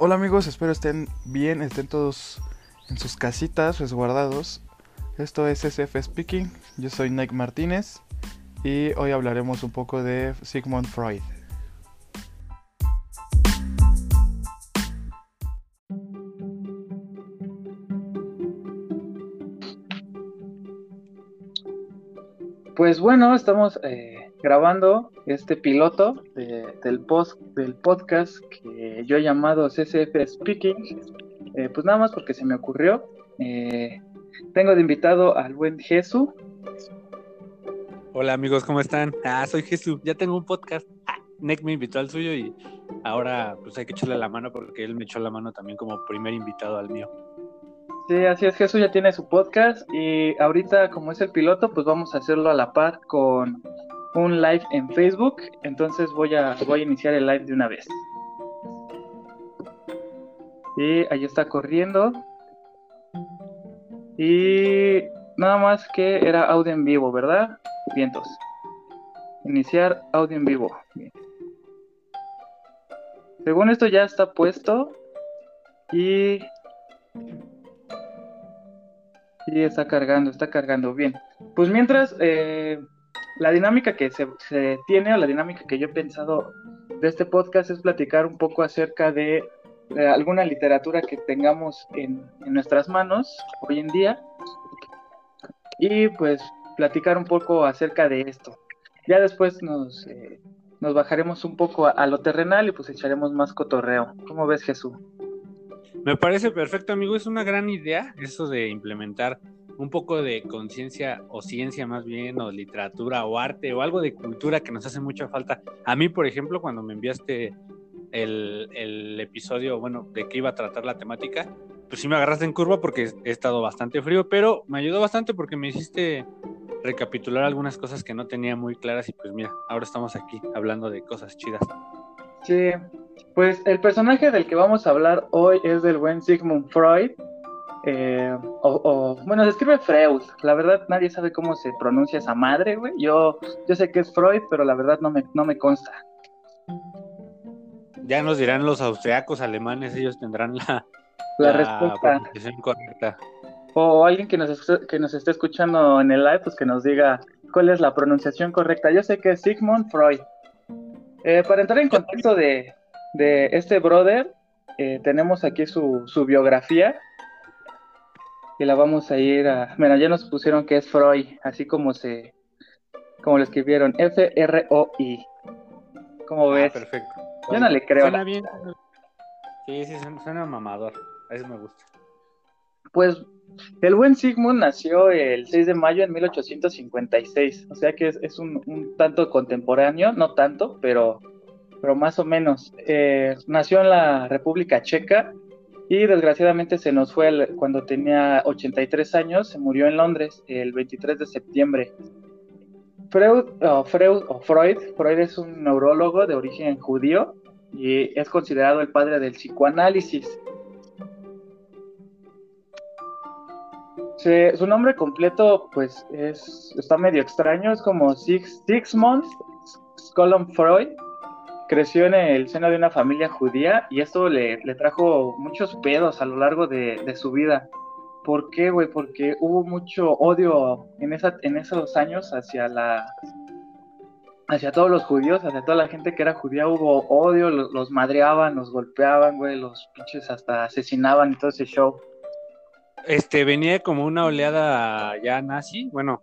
Hola amigos, espero estén bien, estén todos en sus casitas resguardados. Esto es SF Speaking, yo soy Nick Martínez y hoy hablaremos un poco de Sigmund Freud. Pues bueno, estamos eh, grabando este piloto del, del podcast que yo he llamado CCF Speaking, eh, pues nada más porque se me ocurrió. Eh, tengo de invitado al buen Jesús. Hola amigos, ¿cómo están? Ah, soy Jesús, ya tengo un podcast. Ah, Nick me invitó al suyo y ahora pues hay que echarle la mano porque él me echó la mano también como primer invitado al mío. Sí, así es, Jesús ya tiene su podcast y ahorita como es el piloto, pues vamos a hacerlo a la par con un live en Facebook, entonces voy a, voy a iniciar el live de una vez. Y ahí está corriendo. Y nada más que era audio en vivo, ¿verdad? Vientos. Iniciar audio en vivo. Según esto ya está puesto. Y Sí, está cargando, está cargando bien. Pues mientras, eh, la dinámica que se, tiene o la dinámica que yo he pensado de este podcast es platicar un poco acerca de, alguna literatura que tengamos en, nuestras manos hoy en día y pues platicar un poco acerca de esto. Ya después nos, eh, nos bajaremos un poco a, a, lo terrenal y pues echaremos más cotorreo. ¿Cómo ves Jesús? Me parece perfecto, amigo. Es una gran idea eso de implementar un poco de conciencia o ciencia más bien, o literatura o arte o algo de cultura que nos hace mucha falta. A mí, por ejemplo, cuando me enviaste el, episodio, bueno, de que iba a tratar la temática, pues sí me agarraste en curva porque he estado bastante frío, pero me ayudó bastante porque me hiciste recapitular algunas cosas que no tenía muy claras y pues mira, ahora estamos aquí hablando de cosas chidas. Sí, pues el personaje del que vamos a hablar hoy es del buen Sigmund Freud. Eh, o, bueno, se escribe Freud. La verdad, nadie sabe cómo se pronuncia esa madre, güey. Yo, yo sé que es Freud, pero la verdad no me, no me consta. Ya nos dirán los austriacos, alemanes, ellos tendrán la, la, respuesta correcta. O alguien que nos, que nos esté escuchando en el live, pues que nos diga cuál es la pronunciación correcta. Yo sé que es Sigmund Freud. Eh, para entrar en contexto de, de este brother, eh, tenemos aquí su, su, biografía. Y la vamos a ir a. Mira, ya nos pusieron que es Freud, así como se. Como lo escribieron, F-R-O-I. ¿Cómo ah, ves? perfecto. Yo no le creo. Suena bien. Sí, sí, suena mamador. A eso me gusta. Pues el buen Sigmund nació el 6 de mayo de 1856, o sea que es, un, un, tanto contemporáneo, no tanto, pero pero más o menos. Eh, nació en la República Checa y desgraciadamente se nos fue cuando tenía 83 años, se murió en Londres el 23 de septiembre. Freud, Freud, Freud, Freud es un neurólogo de origen judío y es considerado el padre del psicoanálisis. su nombre completo, pues, es, está medio extraño, es como Six, Skolom Freud, creció en el seno de una familia judía y esto le, trajo muchos pedos a lo largo de, su vida. ¿Por qué, güey? Porque hubo mucho odio en, esa, en esos años hacia la hacia todos los judíos, hacia toda la gente que era judía, hubo odio, los, madreaban, los golpeaban, güey, los pinches hasta asesinaban y todo ese show. Este, venía como una oleada ya nazi, bueno,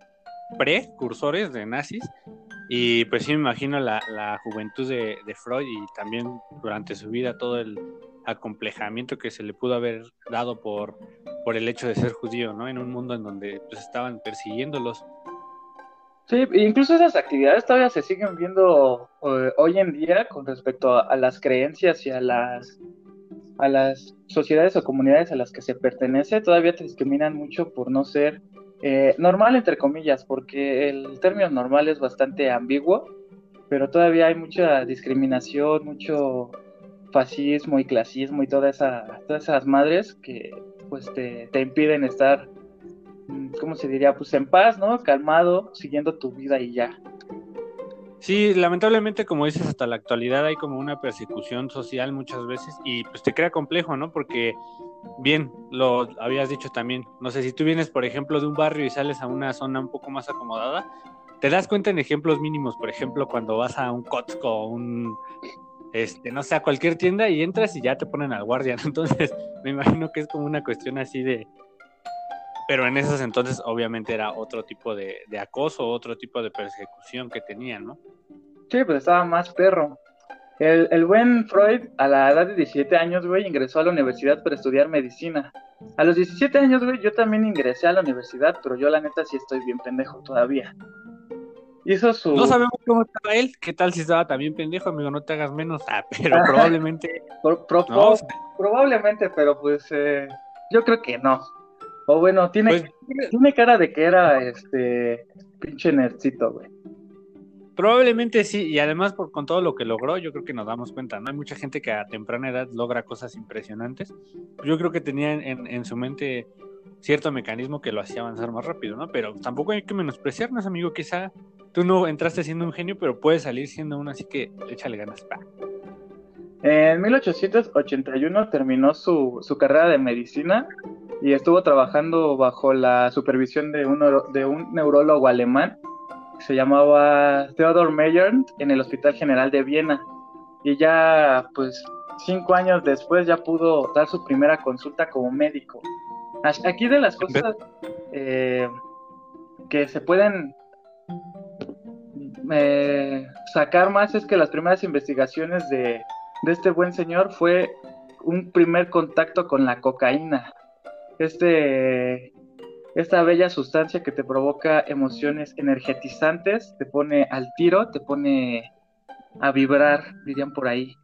precursores de nazis, y pues sí me imagino la, juventud de, Freud y también durante su vida todo el acomplejamiento que se le pudo haber dado por, por el hecho de ser judío, ¿no? En un mundo en donde pues estaban persiguiéndolos. Sí, incluso esas actividades todavía se siguen viendo eh, hoy en día con respecto a, las creencias y a las a las sociedades o comunidades a las que se pertenece, todavía te discriminan mucho por no ser eh, normal entre comillas, porque el término normal es bastante ambiguo, pero todavía hay mucha discriminación, mucho fascismo y clasismo y todas esas madres que pues te, te impiden estar, mm, ¿cómo se diría? Pues en paz, ¿no? Calmado, siguiendo tu vida y ya. Sí, lamentablemente, como dices, hasta la actualidad hay como una persecución social muchas veces y pues te crea complejo, ¿no? Porque, bien, lo habías dicho también, no sé, si tú vienes, por ejemplo, de un barrio y sales a una zona un poco más acomodada, te das cuenta en ejemplos mínimos, por ejemplo, cuando vas a un Costco, un, este, no sé, a cualquier tienda y entras y ya te ponen al guardia, Entonces, me imagino que es como una cuestión así de, pero en esos entonces obviamente era otro tipo de, acoso, otro tipo de persecución que tenían, ¿no? Sí, pues estaba más perro. El, el, buen Freud, a la edad de 17 años, güey, ingresó a la universidad para estudiar medicina. A los 17 años, güey, yo también ingresé a la universidad, pero yo la neta sí estoy bien pendejo todavía. Hizo su... No sabemos cómo estaba él, qué tal si estaba también pendejo, amigo, no te hagas menos. Ah, pero probablemente... Probablemente, pero pues eh, yo creo que no. O bueno, tiene, pues, tiene cara de que era este pinche nerdcito, güey. Probablemente sí, y además por, con todo lo que logró, yo creo que nos damos cuenta, ¿no? Hay mucha gente que a temprana edad logra cosas impresionantes. Yo creo que tenía en, en su mente cierto mecanismo que lo hacía avanzar más rápido, ¿no? Pero tampoco hay que menospreciarnos, amigo. Quizá tú no entraste siendo un genio, pero puedes salir siendo uno, así que échale ganas. Pa. En 1881 terminó su, su carrera de medicina y estuvo trabajando bajo la supervisión de un, de un neurólogo alemán que se llamaba Theodor Meyer en el Hospital General de Viena. Y ya, pues, cinco años después ya pudo dar su primera consulta como médico. Aquí de las cosas eh, que se pueden eh, sacar más es que las primeras investigaciones de, de este buen señor fue un primer contacto con la cocaína este, esta bella sustancia que te provoca emociones energetizantes, te pone al tiro, te pone a vibrar, dirían por ahí.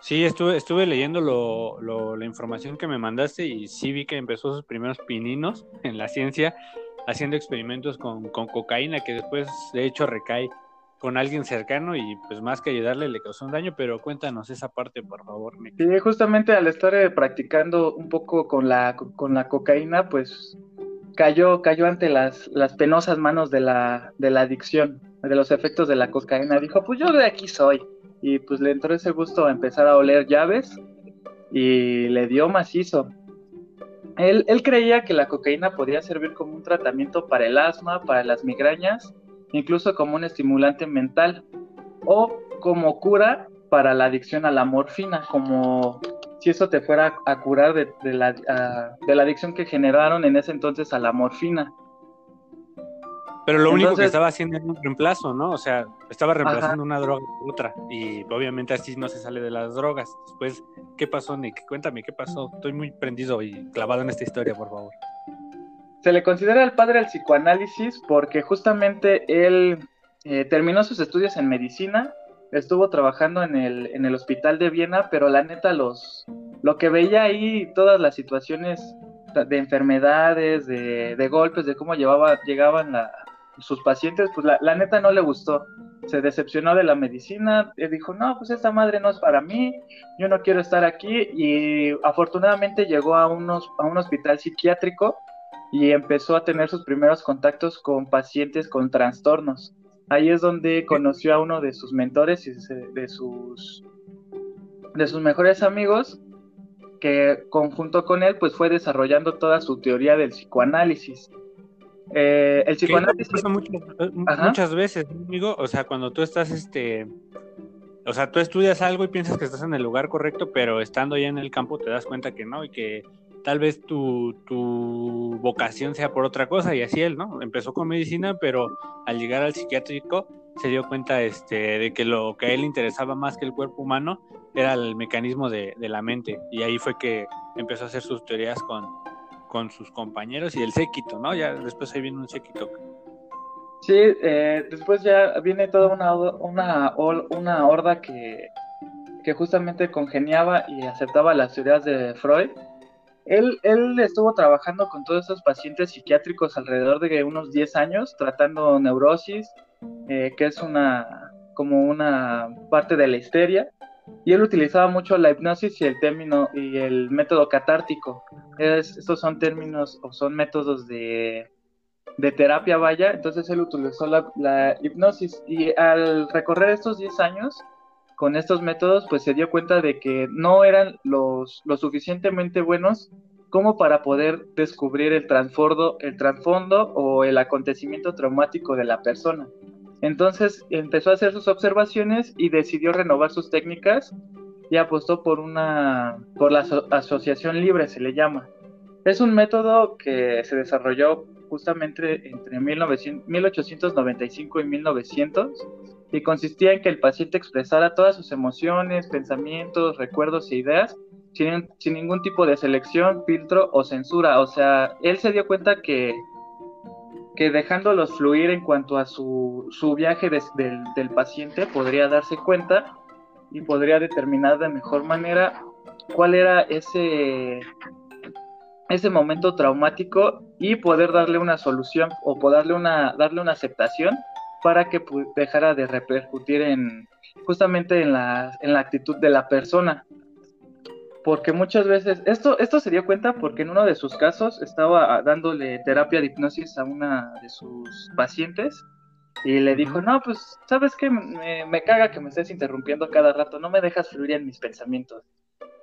Sí, estuve, estuve leyendo lo, la información que me mandaste y sí vi que empezó sus primeros pininos en la ciencia haciendo experimentos con, con cocaína que después de hecho recae con alguien cercano y pues más que ayudarle le causó un daño, pero cuéntanos esa parte, por favor. Sí, justamente al estar eh, practicando un poco con la, con la cocaína, pues cayó, cayó ante las, las penosas manos de la, de la adicción, de los efectos de la cocaína. Dijo, pues yo de aquí soy. Y pues le entró ese gusto a empezar a oler llaves y le dio macizo. Él, él creía que la cocaína podía servir como un tratamiento para el asma, para las migrañas incluso como un estimulante mental o como cura para la adicción a la morfina, como si eso te fuera a curar de, la, de la adicción que generaron en ese entonces a la morfina. Pero lo único que estaba haciendo era un reemplazo, ¿no? O sea, estaba reemplazando una droga por otra. Y obviamente así no se sale de las drogas. Después, ¿qué pasó, Nick? Cuéntame, ¿qué pasó? Estoy muy prendido y clavado en esta historia, por favor se le considera el padre del psicoanálisis porque justamente él eh, terminó sus estudios en medicina, estuvo trabajando en el, en el hospital de Viena, pero la neta los lo que veía ahí, todas las situaciones de enfermedades, de, golpes, de cómo llevaba, llegaban sus pacientes, pues la, la, neta no le gustó. Se decepcionó de la medicina, y dijo, no, pues esta madre no es para mí, yo no quiero estar aquí. Y afortunadamente llegó a, unos, a un hospital psiquiátrico y empezó a tener sus primeros contactos con pacientes con trastornos. Ahí es donde conoció a uno de sus mentores y de sus, de sus mejores amigos, que conjunto con él pues fue desarrollando toda su teoría del psicoanálisis. Eh, el psicoanálisis... muchas veces, amigo, o sea, cuando tú estás, este, o sea, tú estudias algo y piensas que estás en el lugar correcto, pero estando ya en el campo te das cuenta que no y que tal vez tu, tu, vocación sea por otra cosa y así él, ¿no? Empezó con medicina, pero al llegar al psiquiátrico se dio cuenta este, de que lo que a él interesaba más que el cuerpo humano era el mecanismo de, la mente y ahí fue que empezó a hacer sus teorías con, con sus compañeros y el séquito, ¿no? Ya después ahí viene un séquito. Sí, eh, después ya viene toda una, una, una horda que, que justamente congeniaba y aceptaba las teorías de Freud él, él estuvo trabajando con todos esos pacientes psiquiátricos alrededor de unos 10 años, tratando neurosis, eh, que es una como una parte de la histeria, y él utilizaba mucho la hipnosis y el término y el método catártico. estos son términos o son métodos de, de terapia vaya, entonces él utilizó la, la, hipnosis. Y al recorrer estos 10 años con estos métodos, pues se dio cuenta de que no eran los lo suficientemente buenos como para poder descubrir el trasfondo, el trasfondo o el acontecimiento traumático de la persona. Entonces empezó a hacer sus observaciones y decidió renovar sus técnicas y apostó por una por la asociación libre se le llama. Es un método que se desarrolló justamente entre 1895 y 1900 y consistía en que el paciente expresara todas sus emociones, pensamientos, recuerdos e ideas sin, sin ningún tipo de selección, filtro o censura. O sea, él se dio cuenta que que dejándolos fluir en cuanto a su, su viaje del paciente podría darse cuenta y podría determinar de mejor manera cuál era ese, ese momento traumático y poder darle una solución o poderle una, darle una aceptación para que dejara de repercutir en justamente en la, en la actitud de la persona porque muchas veces, esto, esto se dio cuenta porque en uno de sus casos estaba dándole terapia de hipnosis a una de sus pacientes y le dijo, no, pues, ¿sabes qué? Me, caga que me estés interrumpiendo cada rato, no me dejas fluir en mis pensamientos.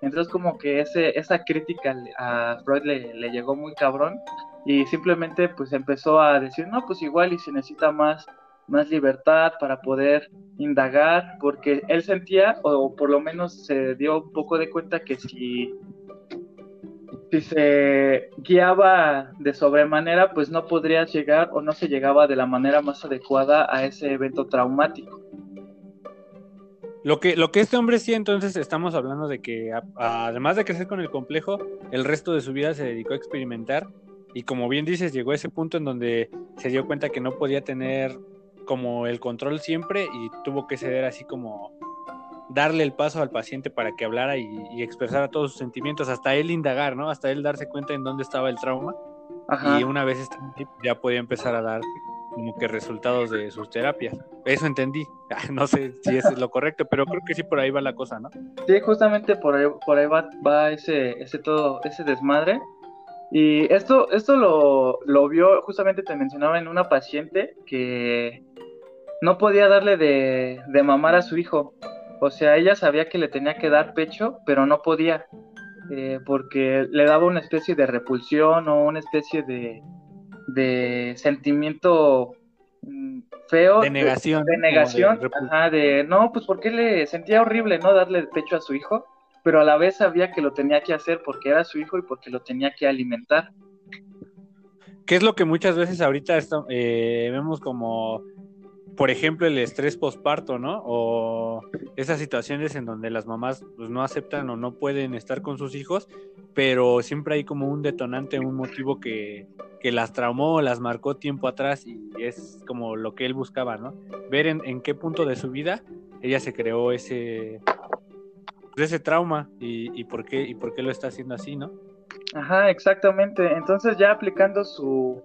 Entonces como que ese, esa crítica a Freud le, le llegó muy cabrón y simplemente pues empezó a decir, no, pues igual y si necesita más más libertad para poder indagar, porque él sentía, o por lo menos se dio un poco de cuenta que si, si se guiaba de sobremanera, pues no podría llegar o no se llegaba de la manera más adecuada a ese evento traumático. Lo que, lo que este hombre sí, entonces estamos hablando de que además de crecer con el complejo, el resto de su vida se dedicó a experimentar y como bien dices, llegó a ese punto en donde se dio cuenta que no podía tener como el control siempre y tuvo que ceder así como darle el paso al paciente para que hablara y, expresara todos sus sentimientos, hasta él indagar, ¿no? Hasta él darse cuenta en dónde estaba el trauma. Y una vez ya podía empezar a dar como que resultados de sus terapias. Eso entendí. No sé si es lo correcto, pero creo que sí por ahí va la cosa, ¿no? Sí, justamente por ahí, por ahí va, va ese, ese todo, ese desmadre. Y esto, esto lo, lo vio, justamente te mencionaba en una paciente que no podía darle de, de mamar a su hijo. O sea, ella sabía que le tenía que dar pecho, pero no podía, eh, porque le daba una especie de repulsión o una especie de, de sentimiento mm, feo. De negación. De, negación, de, ajá, de, no, pues porque le sentía horrible, ¿no? Darle pecho a su hijo, pero a la vez sabía que lo tenía que hacer porque era su hijo y porque lo tenía que alimentar. ¿Qué es lo que muchas veces ahorita eh, vemos como por ejemplo, el estrés posparto, ¿no? O esas situaciones en donde las mamás pues, no aceptan o no pueden estar con sus hijos, pero siempre hay como un detonante, un motivo que, que las traumó, las marcó tiempo atrás y es como lo que él buscaba, ¿no? Ver en, en qué punto de su vida ella se creó ese, pues, ese trauma y, y, por qué, y por qué lo está haciendo así, ¿no? Ajá, exactamente. Entonces ya aplicando su,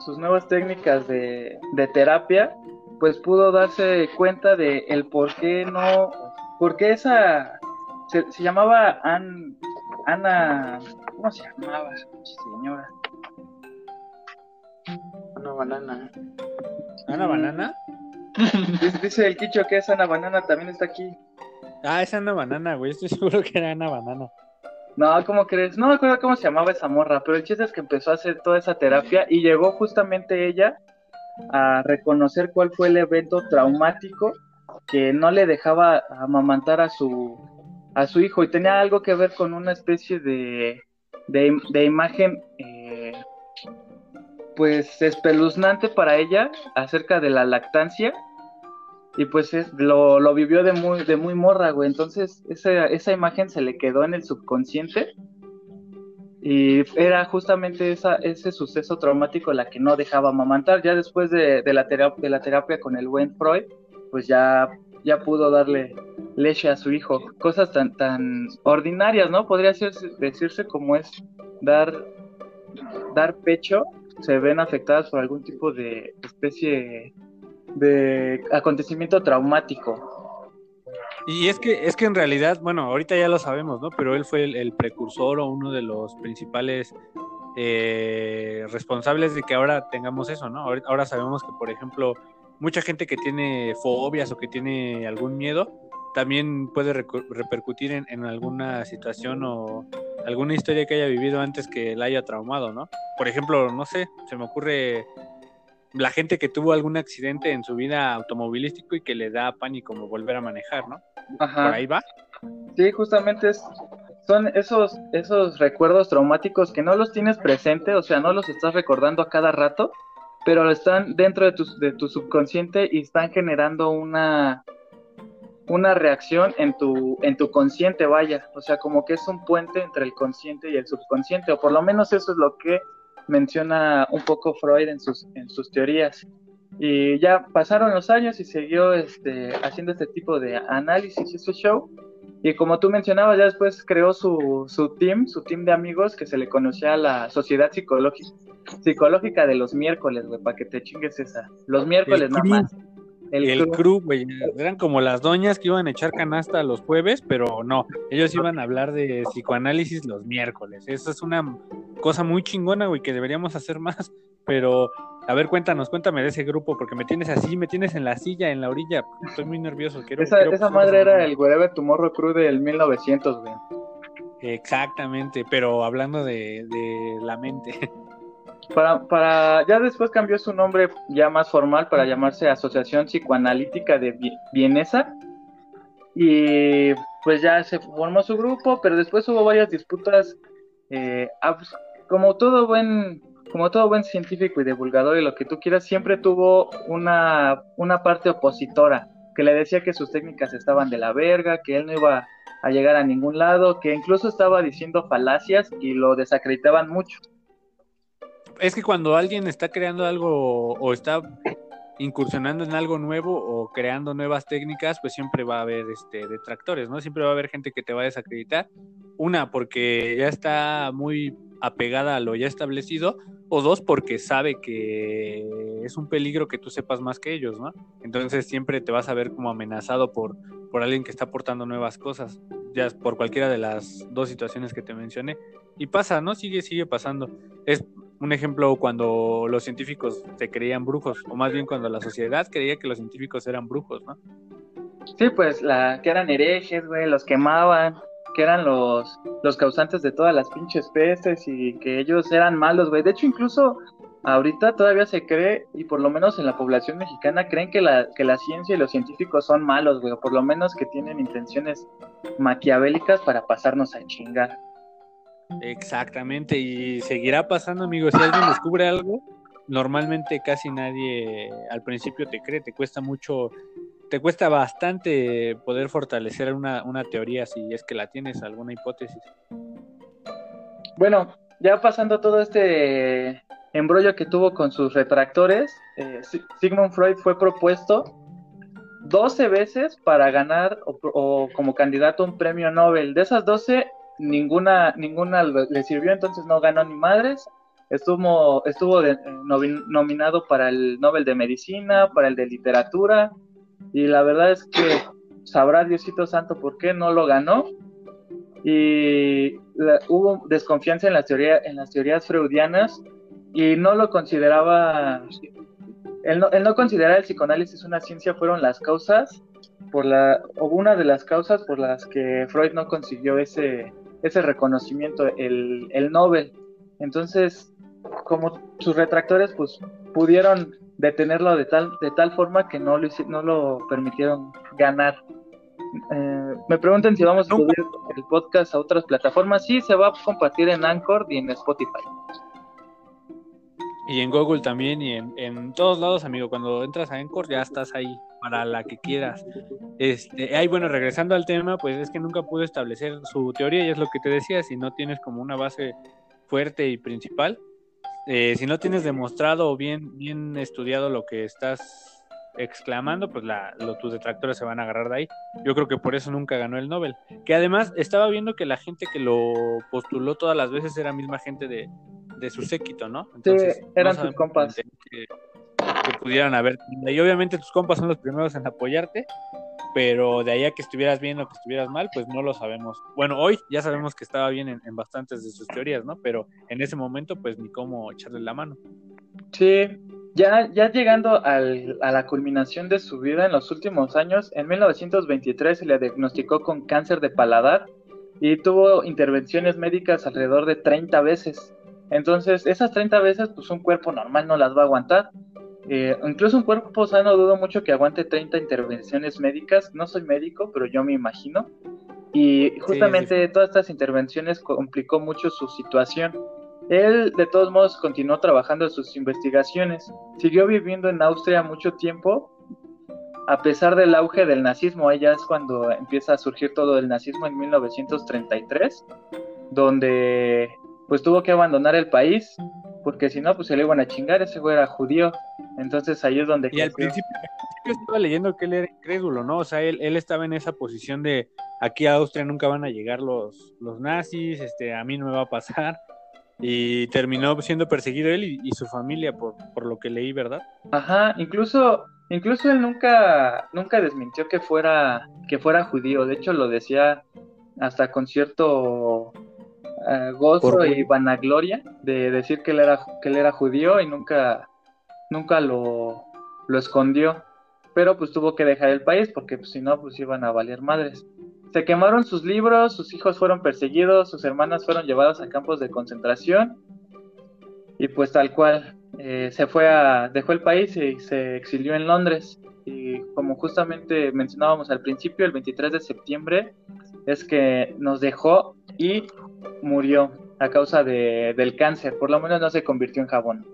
sus nuevas técnicas de, de terapia, pues pudo darse cuenta de el por qué no, por qué esa, se, llamaba Ana, ¿cómo se llamaba señora? Ana Banana. ¿Ana Banana? dice, el Quicho que es Ana Banana, también está aquí. Ah, es Ana Banana, güey, estoy seguro que era Ana Banana. No, ¿cómo crees? No me acuerdo cómo se llamaba esa morra, pero el chiste es que empezó a hacer toda esa terapia y llegó justamente ella a reconocer cuál fue el evento traumático que no le dejaba amamantar a su, a su hijo y tenía algo que ver con una especie de, de, imagen eh, pues espeluznante para ella acerca de la lactancia y pues es, lo, lo, vivió de muy, de muy morra, güey. Entonces esa, esa imagen se le quedó en el subconsciente y era justamente esa, ese suceso traumático la que no dejaba amamantar. Ya después de, la, terapia, de la terapia con el buen Freud, pues ya, ya pudo darle leche a su hijo. Cosas tan, tan ordinarias, ¿no? Podría decirse como es dar, dar pecho, se ven afectadas por algún tipo de especie de acontecimiento traumático. Y es que, es que en realidad, bueno, ahorita ya lo sabemos, ¿no? Pero él fue el, precursor o uno de los principales eh, responsables de que ahora tengamos eso, ¿no? Ahora sabemos que, por ejemplo, mucha gente que tiene fobias o que tiene algún miedo, también puede repercutir en, alguna situación o alguna historia que haya vivido antes que la haya traumado, ¿no? Por ejemplo, no sé, se me ocurre la gente que tuvo algún accidente en su vida automovilístico y que le da pánico como volver a manejar, ¿no? Ajá. Por ahí va. Sí, justamente es, son esos, esos recuerdos traumáticos que no los tienes presente, o sea, no los estás recordando a cada rato, pero están dentro de tu, de tu subconsciente y están generando una, una reacción en tu, en tu consciente, vaya, o sea, como que es un puente entre el consciente y el subconsciente, o por lo menos eso es lo que menciona un poco Freud en sus, en sus teorías. Y ya pasaron los años y siguió este, haciendo este tipo de análisis y ese show. Y como tú mencionabas, ya después creó su, su team, su team de amigos que se le conocía a la Sociedad Psicológica, Psicológica de los Miércoles, güey, para que te chingues esa. Los miércoles nada más. El, el crew, güey, eran como las doñas que iban a echar canasta los jueves, pero no, ellos iban a hablar de psicoanálisis los miércoles. Eso es una cosa muy chingona, güey, que deberíamos hacer más, pero a ver, cuéntanos, cuéntame de ese grupo, porque me tienes así, me tienes en la silla, en la orilla, estoy muy nervioso. Quiero, esa, esa madre era el Wherever Tomorrow Crew del 1900, güey. Exactamente, pero hablando de, de la mente. Para, para, ya después cambió su nombre ya más formal para llamarse Asociación Psicoanalítica de Vienesa. Y pues ya se formó su grupo, pero después hubo varias disputas. Eh, como todo buen como todo buen científico y divulgador y lo que tú quieras, siempre tuvo una, una parte opositora que le decía que sus técnicas estaban de la verga, que él no iba a llegar a ningún lado, que incluso estaba diciendo falacias y lo desacreditaban mucho es que cuando alguien está creando algo o está incursionando en algo nuevo o creando nuevas técnicas, pues siempre va a haber este detractores, ¿no? Siempre va a haber gente que te va a desacreditar. Una, porque ya está muy apegada a lo ya establecido, o dos, porque sabe que es un peligro que tú sepas más que ellos, ¿no? Entonces siempre te vas a ver como amenazado por, por alguien que está aportando nuevas cosas, ya por cualquiera de las dos situaciones que te mencioné. Y pasa, ¿no? Sigue, sigue pasando. Es un ejemplo cuando los científicos se creían brujos, o más bien cuando la sociedad creía que los científicos eran brujos, ¿no? Sí, pues la que eran herejes, güey, los quemaban, que eran los, los causantes de todas las pinches pestes y que ellos eran malos, güey. De hecho, incluso ahorita todavía se cree, y por lo menos en la población mexicana, creen que la, que la ciencia y los científicos son malos, güey, o por lo menos que tienen intenciones maquiavélicas para pasarnos a chingar. Exactamente, y seguirá pasando, amigos. Si alguien descubre algo, normalmente casi nadie al principio te cree, te cuesta mucho, te cuesta bastante poder fortalecer una, una teoría si es que la tienes, alguna hipótesis. Bueno, ya pasando todo este embrollo que tuvo con sus retractores, eh, Sigmund Freud fue propuesto 12 veces para ganar o, o, como candidato un premio Nobel. De esas 12, ninguna, ninguna le sirvió, entonces no ganó ni madres. Estuvo, estuvo nominado para el Nobel de Medicina, para el de Literatura, y la verdad es que sabrá Diosito Santo por qué no lo ganó. Y hubo desconfianza en las, teoría, en las teorías freudianas y no lo consideraba, el no, el no considerar el psicoanálisis una ciencia fueron las causas, por la, o una de las causas por las que Freud no consiguió ese, ese reconocimiento, el, el Nobel. Entonces, como sus retractores, pues pudieron detenerlo de tal, de tal forma que no lo, no lo permitieron ganar. Eh, me preguntan si vamos a subir el podcast a otras plataformas. Sí, se va a compartir en Anchor y en Spotify. Y en Google también y en, en todos lados, amigo. Cuando entras a Anchor ya estás ahí para la que quieras. Este, ay, bueno, regresando al tema, pues es que nunca pudo establecer su teoría y es lo que te decía, si no tienes como una base fuerte y principal, eh, si no tienes demostrado o bien, bien estudiado lo que estás exclamando, pues la, tus detractores se van a agarrar de ahí. Yo creo que por eso nunca ganó el Nobel. Que además estaba viendo que la gente que lo postuló todas las veces era misma gente de, de su séquito, ¿no? Entonces, sí, eran sus compas. Que, pudieran haber. Y obviamente tus compas son los primeros en apoyarte. pero de ahí a que estuvieras bien o que estuvieras mal, pues no lo sabemos. Bueno, hoy ya sabemos que estaba bien en, bastantes de sus teorías, ¿no? Pero en ese momento, pues ni cómo echarle la mano. Sí, ya, ya llegando al, a la culminación de su vida en los últimos años, en 1923 se le diagnosticó con cáncer de paladar y tuvo intervenciones médicas alrededor de 30 veces. Entonces, esas 30 veces, pues un cuerpo normal no las va a aguantar. Eh, incluso un cuerpo sano dudo mucho que aguante 30 intervenciones médicas. No soy médico, pero yo me imagino. Y justamente todas estas intervenciones complicó mucho su situación. Él, de todos modos, continuó trabajando en sus investigaciones. Siguió viviendo en Austria mucho tiempo, a pesar del auge del nazismo. Allá es cuando empieza a surgir todo el nazismo en 1933, donde pues tuvo que abandonar el país, porque si no, pues se le iban a chingar. Ese güey era judío. Entonces ahí es donde... Y al principio, estaba leyendo que él era incrédulo, ¿no? O sea, él, él estaba en esa posición de aquí a Austria nunca van a llegar los, los nazis, este, a mí no me va a pasar. Y terminó siendo perseguido él y, su familia por, por, lo que leí, ¿verdad? Ajá, incluso, incluso él nunca, nunca desmintió que fuera, que fuera judío. De hecho, lo decía hasta con cierto uh, gozo y vanagloria de decir que él era, que él era judío y nunca, nunca lo, lo escondió, pero pues tuvo que dejar el país porque pues, si no, pues iban a valer madres. Se quemaron sus libros, sus hijos fueron perseguidos, sus hermanas fueron llevadas a campos de concentración y pues tal cual eh, se fue a, dejó el país y se exilió en Londres. Y como justamente mencionábamos al principio, el 23 de septiembre es que nos dejó y murió a causa de, del cáncer, por lo menos no se convirtió en jabón.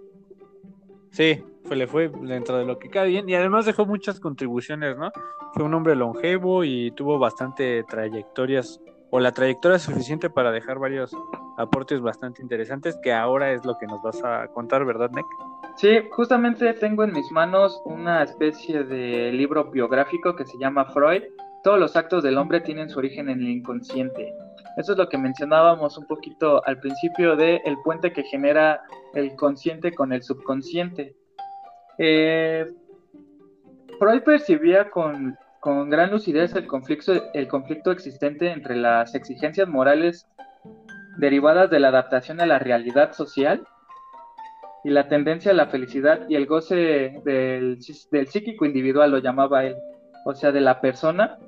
Sí, fue, le fue dentro de lo que cae bien y además dejó muchas contribuciones, ¿no? Fue un hombre longevo y tuvo bastante trayectorias o la trayectoria suficiente para dejar varios aportes bastante interesantes que ahora es lo que nos vas a contar, ¿verdad, Nick? Sí, justamente tengo en mis manos una especie de libro biográfico que se llama Freud. Todos los actos del hombre tienen su origen en el inconsciente. Eso es lo que mencionábamos un poquito al principio de el puente que genera el consciente con el subconsciente. Eh, Freud percibía con, gran lucidez el conflicto, el conflicto existente entre las exigencias morales derivadas de la adaptación a la realidad social y la tendencia a la felicidad y el goce del, del psíquico individual, lo llamaba él, o sea, de la persona,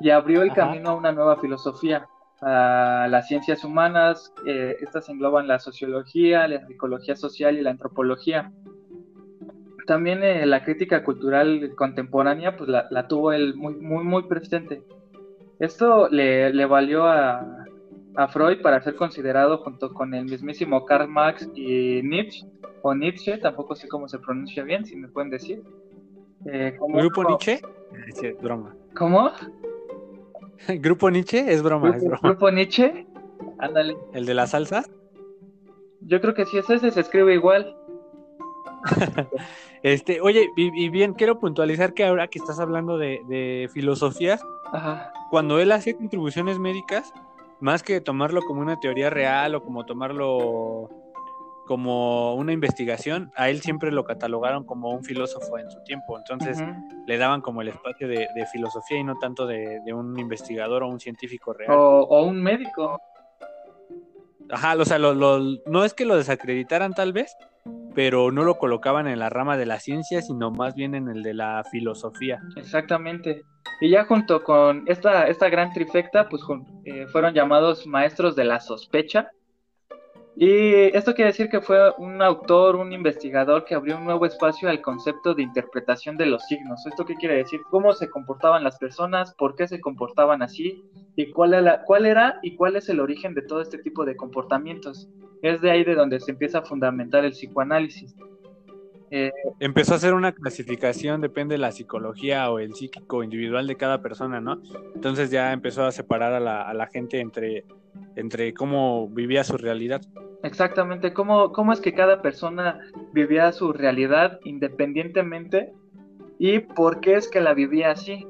y abrió el camino a una nueva filosofía, a las ciencias humanas, eh, estas engloban la sociología, la psicología social y la antropología. También eh, la crítica cultural contemporánea, pues la, tuvo él muy, muy, muy presente. Esto le, le valió a, a, Freud para ser considerado junto con el mismísimo Karl Marx y Nietzsche, o Nietzsche, tampoco sé cómo se pronuncia bien, si me pueden decir. Eh, ¿Grupo Nietzsche? broma. ¿Cómo? Grupo Nietzsche es broma, ¿Grupo, es broma. ¿Grupo Nietzsche? Ándale. ¿El de la salsa? Yo creo que sí es ese, se escribe igual. este, oye, y, bien, quiero puntualizar que ahora que estás hablando de, de filosofías, cuando él hacía contribuciones médicas, más que tomarlo como una teoría real o como tomarlo como una investigación, a él siempre lo catalogaron como un filósofo en su tiempo, entonces le daban como el espacio de, filosofía y no tanto de, un investigador o un científico real. O, un médico. Ajá, o sea, no es que lo desacreditaran tal vez, pero no lo colocaban en la rama de la ciencia, sino más bien en el de la filosofía. Exactamente. Y ya junto con esta, esta gran trifecta, pues eh, fueron llamados maestros de la sospecha, y esto quiere decir que fue un autor, un investigador que abrió un nuevo espacio al concepto de interpretación de los signos. ¿Esto qué quiere decir? ¿Cómo se comportaban las personas? ¿Por qué se comportaban así? ¿Y cuál era, cuál era y cuál es el origen de todo este tipo de comportamientos? Es de ahí de donde se empieza a fundamentar el psicoanálisis. Eh, Empezó a hacer una clasificación, depende de la psicología o el psíquico individual de cada persona, ¿no? Entonces ya empezó a separar a la, a la gente entre entre cómo vivía su realidad. Exactamente, cómo, cómo es que cada persona vivía su realidad independientemente y por qué es que la vivía así.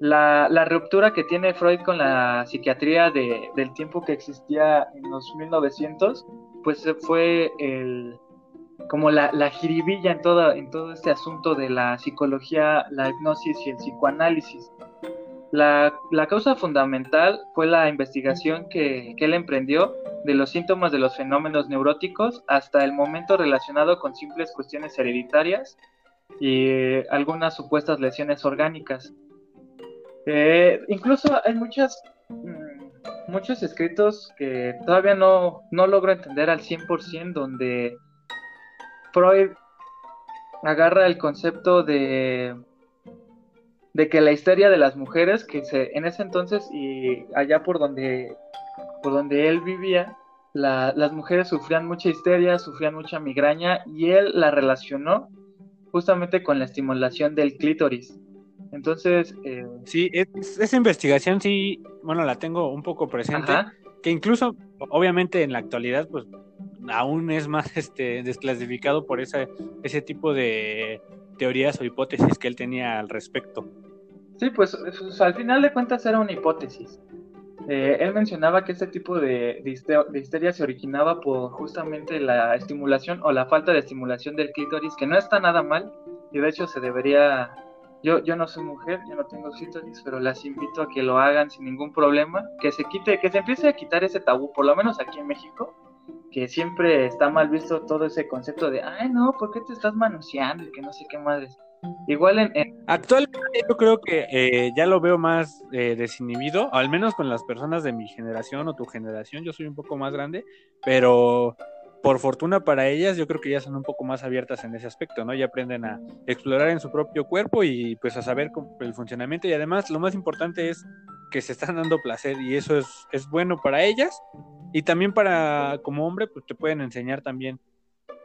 La, la ruptura que tiene Freud con la psiquiatría de, del tiempo que existía en los 1900, pues fue el, como la, la jiribilla en todo, en todo este asunto de la psicología, la hipnosis y el psicoanálisis La, causa fundamental fue la investigación que, él emprendió de los síntomas de los fenómenos neuróticos hasta el momento relacionado con simples cuestiones hereditarias y eh, algunas supuestas lesiones orgánicas. Eh, incluso hay muchas, mm, muchos escritos que todavía no, no logro entender al 100% donde Freud agarra el concepto de de que la histeria de las mujeres que se en ese entonces y allá por donde por donde él vivía las mujeres sufrían mucha histeria sufrían mucha migraña y él la relacionó justamente con la estimulación del clítoris entonces eh, sí esa investigación sí bueno la tengo un poco presente que incluso obviamente en la actualidad pues aún es más este desclasificado por esa, ese tipo de teorías o hipótesis que él tenía al respecto. Sí, pues, al final de cuentas era una hipótesis. Eh, él mencionaba que este tipo de, de, histeria se originaba por justamente la estimulación o la falta de estimulación del clítoris, que no está nada mal, y de hecho se debería... Yo, yo no soy mujer, yo no tengo clítoris, pero las invito a que lo hagan sin ningún problema, que se quite, que se empiece a quitar ese tabú, por lo menos aquí en México, que siempre está mal visto todo ese concepto de, ay, no, ¿por qué te estás manoseando? Y que no sé qué madres. Igual en... Actualmente yo creo que eh, ya lo veo más eh, desinhibido, al menos con las personas de mi generación o tu generación, yo soy un poco más grande, pero por fortuna para ellas yo creo que ya son un poco más abiertas en ese aspecto, ¿no? Ya aprenden a explorar en su propio cuerpo y pues a saber el funcionamiento y además lo más importante es que se están dando placer y eso es, es bueno para ellas y también para, como hombre, pues te pueden enseñar también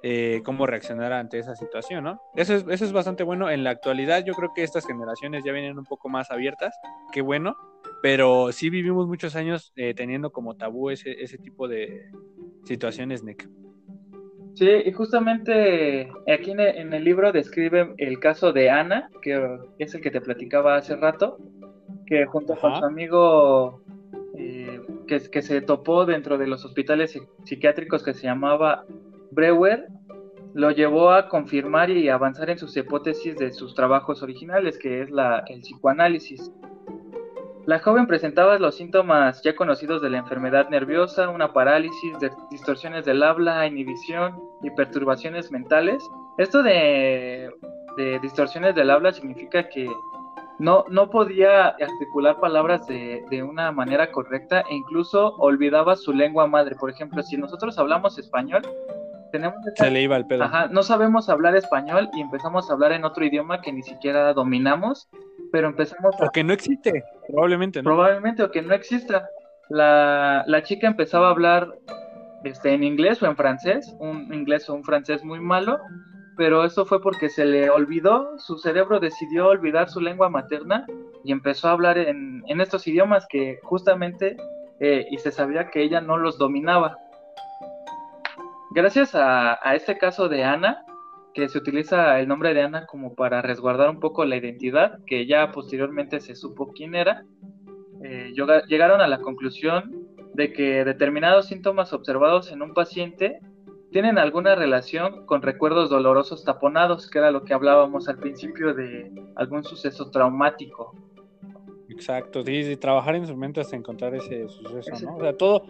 eh, cómo reaccionar ante esa situación, ¿no? Eso es, eso es bastante bueno. En la actualidad yo creo que estas generaciones ya vienen un poco más abiertas, qué bueno, pero sí vivimos muchos años eh, teniendo como tabú ese, ese tipo de situaciones, Nick. Sí, y justamente aquí en el, libro describe el caso de Ana, que es el que te platicaba hace rato, que junto con su amigo que, se topó dentro de los hospitales psiquiátricos que se llamaba Brewer, lo llevó a confirmar y avanzar en sus hipótesis de sus trabajos originales, que es la, el psicoanálisis. La joven presentaba los síntomas ya conocidos de la enfermedad nerviosa, una parálisis, distorsiones del habla, inhibición y perturbaciones mentales. Esto de, de distorsiones del habla significa que no, no podía articular palabras de, de, una manera correcta e incluso olvidaba su lengua madre. Por ejemplo, si nosotros hablamos español, tenemos... Se le iba el pedo. Ajá, no sabemos hablar español y empezamos a hablar en otro idioma que ni siquiera dominamos, pero empezamos... A... O que no existe, probablemente, ¿no? Probablemente, o que no exista. La, la chica empezaba a hablar este, en inglés o en francés, un inglés o un francés muy malo, pero eso fue porque se le olvidó, su cerebro decidió olvidar su lengua materna y empezó a hablar en, estos idiomas que justamente, eh, y se sabía que ella no los dominaba. Gracias a, este caso de Ana, que se utiliza el nombre de Ana como para resguardar un poco la identidad, que ya posteriormente se supo quién era, eh, llegaron a la conclusión de que determinados síntomas observados en un paciente tienen alguna relación con recuerdos dolorosos taponados, que era lo que hablábamos al principio de algún suceso traumático. Exacto, sí, trabajar en su mente hasta encontrar ese suceso, ¿no? O sea, todo,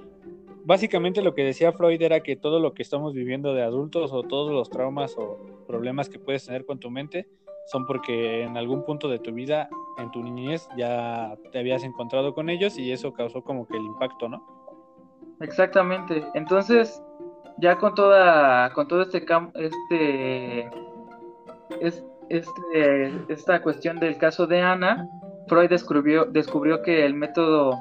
básicamente lo que decía Freud era que todo lo que estamos viviendo de adultos o todos los traumas o problemas que puedes tener con tu mente son porque en algún punto de tu vida, en tu niñez, ya te habías encontrado con ellos y eso causó como que el impacto, ¿no? Exactamente. Entonces, ya con toda con todo este este este esta cuestión del caso de Ana Freud descubrió descubrió que el método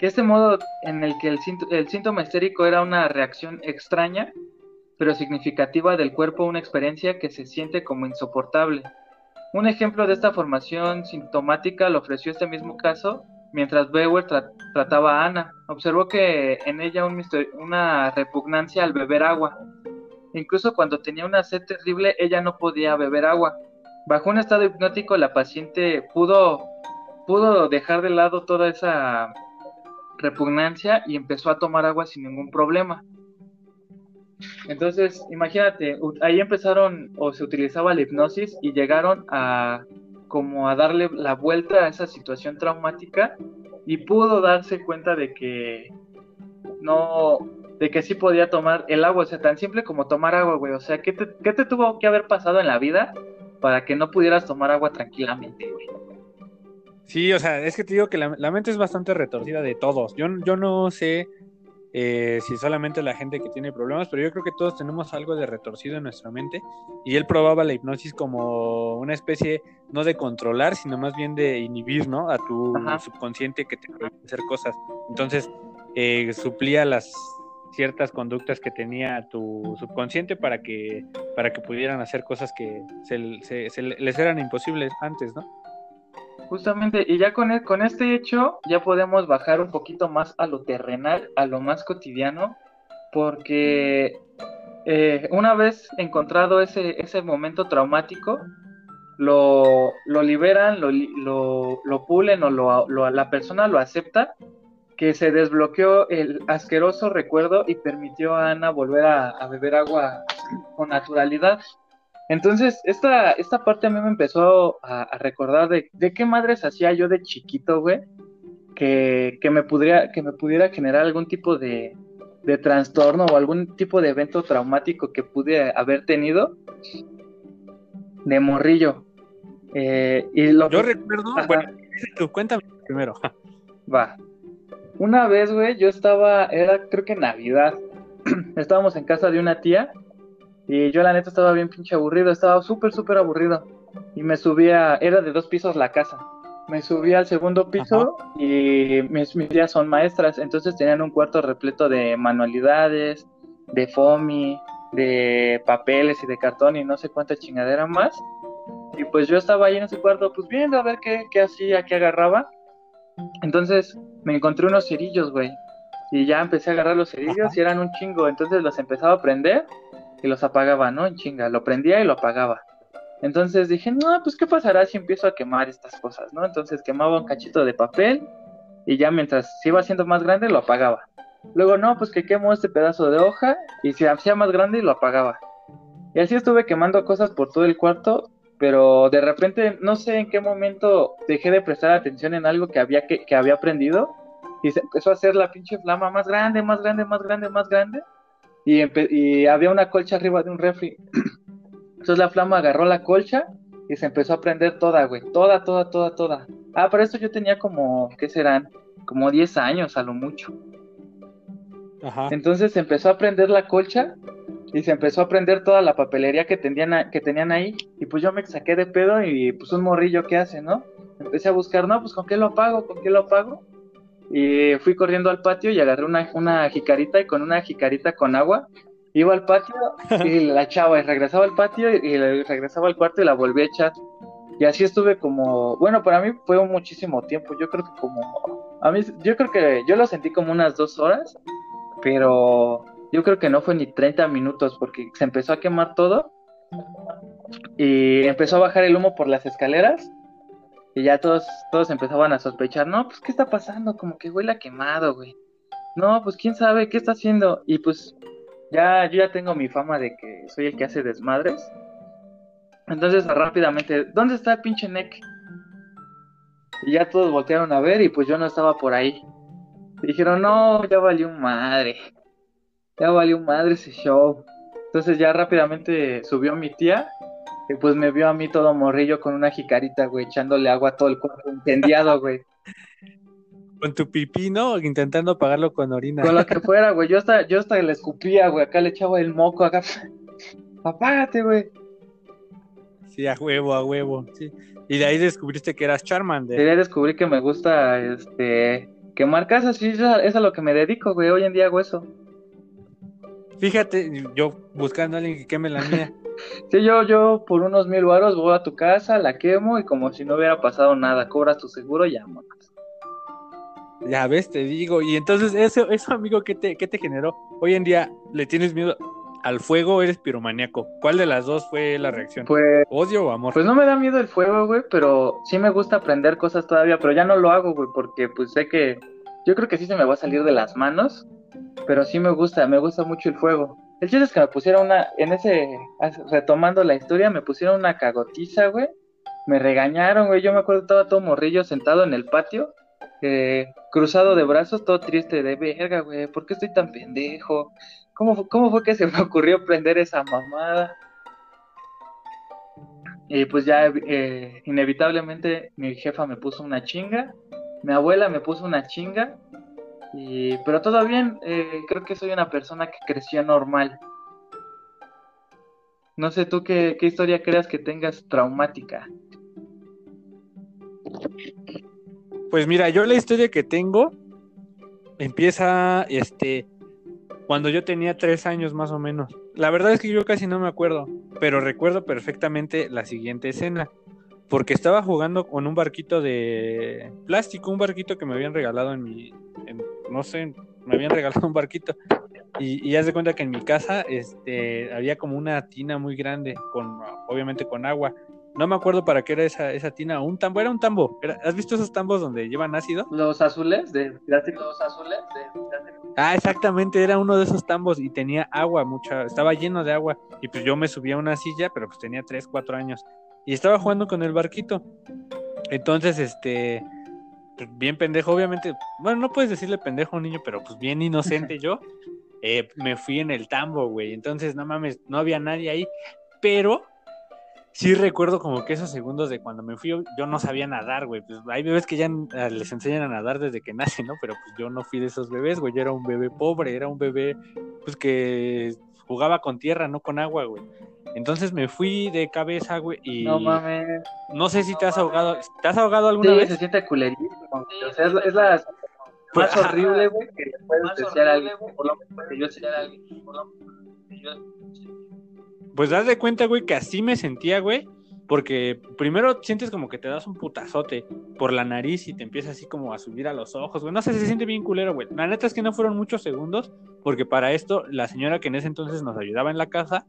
que este modo en el que el, el síntoma histérico era una reacción extraña pero significativa del cuerpo una experiencia que se siente como insoportable un ejemplo de esta formación sintomática lo ofreció este mismo caso Mientras Bauer trataba a Ana, observó que en ella un una repugnancia al beber agua. Incluso cuando tenía una sed terrible, ella no podía beber agua. Bajo un estado hipnótico, la paciente pudo, pudo dejar de lado toda esa repugnancia y empezó a tomar agua sin ningún problema. Entonces, imagínate, ahí empezaron o se utilizaba la hipnosis y llegaron a como a darle la vuelta a esa situación traumática y pudo darse cuenta de que no, de que sí podía tomar el agua, o sea, tan simple como tomar agua, güey, o sea, ¿qué te, qué te tuvo que haber pasado en la vida para que no pudieras tomar agua tranquilamente, güey? Sí, o sea, es que te digo que la, la mente es bastante retorcida de todos. Yo, yo no sé eh, si solamente la gente que tiene problemas, pero yo creo que todos tenemos algo de retorcido en nuestra mente y él probaba la hipnosis como una especie no de controlar, sino más bien de inhibir, ¿no? A tu subconsciente que te puede hacer cosas. Entonces, eh, suplía las ciertas conductas que tenía tu subconsciente para que para que pudieran hacer cosas que se les eran imposibles antes, ¿no? Justamente, y ya con, e, con este hecho ya podemos bajar un poquito más a lo terrenal, a lo más cotidiano, porque eh, una vez encontrado ese, ese momento traumático, lo, lo liberan, lo, lo, lo pulen o lo, la persona lo acepta, que se desbloqueó el asqueroso recuerdo y permitió a Ana volver a beber agua con naturalidad. Entonces, esta, esta parte a mí me empezó a, recordar de, de, qué madres hacía yo de chiquito, güey, que, me pudiera, que me pudiera generar algún tipo de, trastorno o algún tipo de evento traumático que pude haber tenido de morrillo. Eh, y lo yo recuerdo, bueno, cuéntame primero. Va. Una vez, güey, yo estaba, era creo que Navidad, estábamos en casa de una tía y yo la neta estaba bien pinche aburrido, estaba súper, súper aburrido. Y me subía, era de dos pisos la casa. Me subí al segundo piso y mis, mis tías son maestras, entonces tenían un cuarto repleto de manualidades, de foamy, de papeles y de cartón y no sé cuánta chingadera más. Y pues yo estaba ahí en ese cuarto, pues viendo a ver qué, qué hacía, qué agarraba. Entonces me encontré unos cerillos, güey. Y ya empecé a agarrar los cerillos y eran un chingo. Entonces los empezaba a prender y los apagaba, ¿no? En chinga, lo prendía y lo apagaba. Entonces dije, no, pues qué pasará si empiezo a quemar estas cosas, ¿no? Entonces quemaba un cachito de papel y ya mientras se iba haciendo más grande lo apagaba. Luego, no, pues que quemo este pedazo de hoja y se hacía más grande y lo apagaba. Y así estuve quemando cosas por todo el cuarto, pero de repente no sé en qué momento dejé de prestar atención en algo que había, que, que había aprendido y se empezó a hacer la pinche flama más grande, más grande, más grande, más grande y, había una colcha arriba de un refri. Entonces la flama agarró la colcha y se empezó a prender toda, güey. Toda, toda, toda, toda. Ah, pero esto yo tenía como, ¿qué serán? Como 10 años a lo mucho. Ajá. Entonces se empezó a prender la colcha y se empezó a prender toda la papelería que tenían, que tenían ahí. Y pues yo me saqué de pedo y pues un morrillo, ¿qué hace, no? Empecé a buscar, no, pues con qué lo apago, con qué lo apago. Y fui corriendo al patio y agarré una, una jicarita y con una jicarita con agua iba al patio y la echaba y regresaba al patio y regresaba al cuarto y la volví a echar. Y así estuve como, bueno, para mí fue muchísimo tiempo, yo creo que como, a mí, yo creo que yo lo sentí como unas dos horas, pero yo creo que no fue ni 30 minutos porque se empezó a quemar todo y empezó a bajar el humo por las escaleras y ya todos, todos empezaban a sospechar, no, pues, ¿qué está pasando? Como que huele a quemado, güey. No, pues, ¿quién sabe qué está haciendo? Y pues, ya, yo ya tengo mi fama de que soy el que hace desmadres. Entonces, rápidamente, ¿dónde está el pinche Neck? Y ya todos voltearon a ver y pues yo no estaba por ahí. dijeron, no, ya valió madre. Ya valió madre ese show. Entonces ya rápidamente subió mi tía y pues me vio a mí todo morrillo con una jicarita, güey, echándole agua a todo el cuerpo incendiado, güey. Con tu pipí, ¿no? Intentando apagarlo con orina. Con lo que fuera, güey. Yo hasta, yo hasta le escupía, güey. Acá le echaba el moco, acá. Apágate, güey. Sí, a huevo, a huevo. Sí. Y de ahí descubriste que eras Charmander. De ahí descubrí que me gusta, este, quemar casas. Sí, eso es a lo que me dedico, güey. Hoy en día hago eso. Fíjate, yo buscando a alguien que queme la mía. Sí, yo, yo por unos mil varos voy a tu casa, la quemo y como si no hubiera pasado nada, cobras tu seguro y ya, Ya ves, te digo. Y entonces, eso, eso amigo, ¿qué te, ¿qué te generó? Hoy en día, ¿le tienes miedo al fuego o eres piromaníaco? ¿Cuál de las dos fue la reacción? Pues, ¿Odio o amor? Pues no me da miedo el fuego, güey, pero sí me gusta aprender cosas todavía, pero ya no lo hago, güey, porque pues sé que yo creo que sí se me va a salir de las manos, pero sí me gusta, me gusta mucho el fuego. El chiste es que me pusieron una, en ese, retomando la historia, me pusieron una cagotiza, güey. me regañaron, güey. Yo me acuerdo, estaba todo morrillo sentado en el patio, eh, cruzado de brazos, todo triste de verga, güey. ¿Por qué estoy tan pendejo? ¿Cómo, ¿Cómo fue que se me ocurrió prender esa mamada? Y pues ya eh, inevitablemente mi jefa me puso una chinga, mi abuela me puso una chinga, y, pero todo bien, eh, creo que soy una persona que creció normal. No sé tú qué, qué historia creas que tengas traumática. Pues mira, yo la historia que tengo empieza este cuando yo tenía tres años más o menos. La verdad es que yo casi no me acuerdo, pero recuerdo perfectamente la siguiente escena. Porque estaba jugando con un barquito de plástico, un barquito que me habían regalado en mi. No sé, me habían regalado un barquito. Y, y haz de cuenta que en mi casa este, había como una tina muy grande, con obviamente con agua. No me acuerdo para qué era esa, esa tina. Un tambo, era un tambo. ¿Has visto esos tambos donde llevan ácido? Los azules de Los azules de Ah, exactamente, era uno de esos tambos y tenía agua, mucha, estaba lleno de agua. Y pues yo me subía a una silla, pero pues tenía 3, 4 años. Y estaba jugando con el barquito. Entonces, este, bien pendejo, obviamente. Bueno, no puedes decirle pendejo a un niño, pero pues bien inocente yo. Eh, me fui en el tambo, güey. Entonces, no mames, no había nadie ahí. Pero sí recuerdo como que esos segundos de cuando me fui, yo no sabía nadar, güey. Pues hay bebés que ya les enseñan a nadar desde que nacen, ¿no? Pero pues yo no fui de esos bebés, güey. Yo era un bebé pobre, era un bebé, pues que jugaba con tierra, no con agua, güey. Entonces me fui de cabeza, güey, y... No mames. No sé si te has ahogado. ¿Te has ahogado alguna vez? se siente culerísimo. o sea, es, la pues, más horrible, güey, que le puedes decir a alguien. Por lo menos que yo sea alguien. Por lo menos que yo pues das de cuenta, güey, que así me sentía, güey. Porque primero sientes como que te das un putazote por la nariz y te empieza así como a subir a los ojos, güey. No sé, se siente bien culero, güey. La neta es que no fueron muchos segundos, porque para esto, la señora que en ese entonces nos ayudaba en la casa,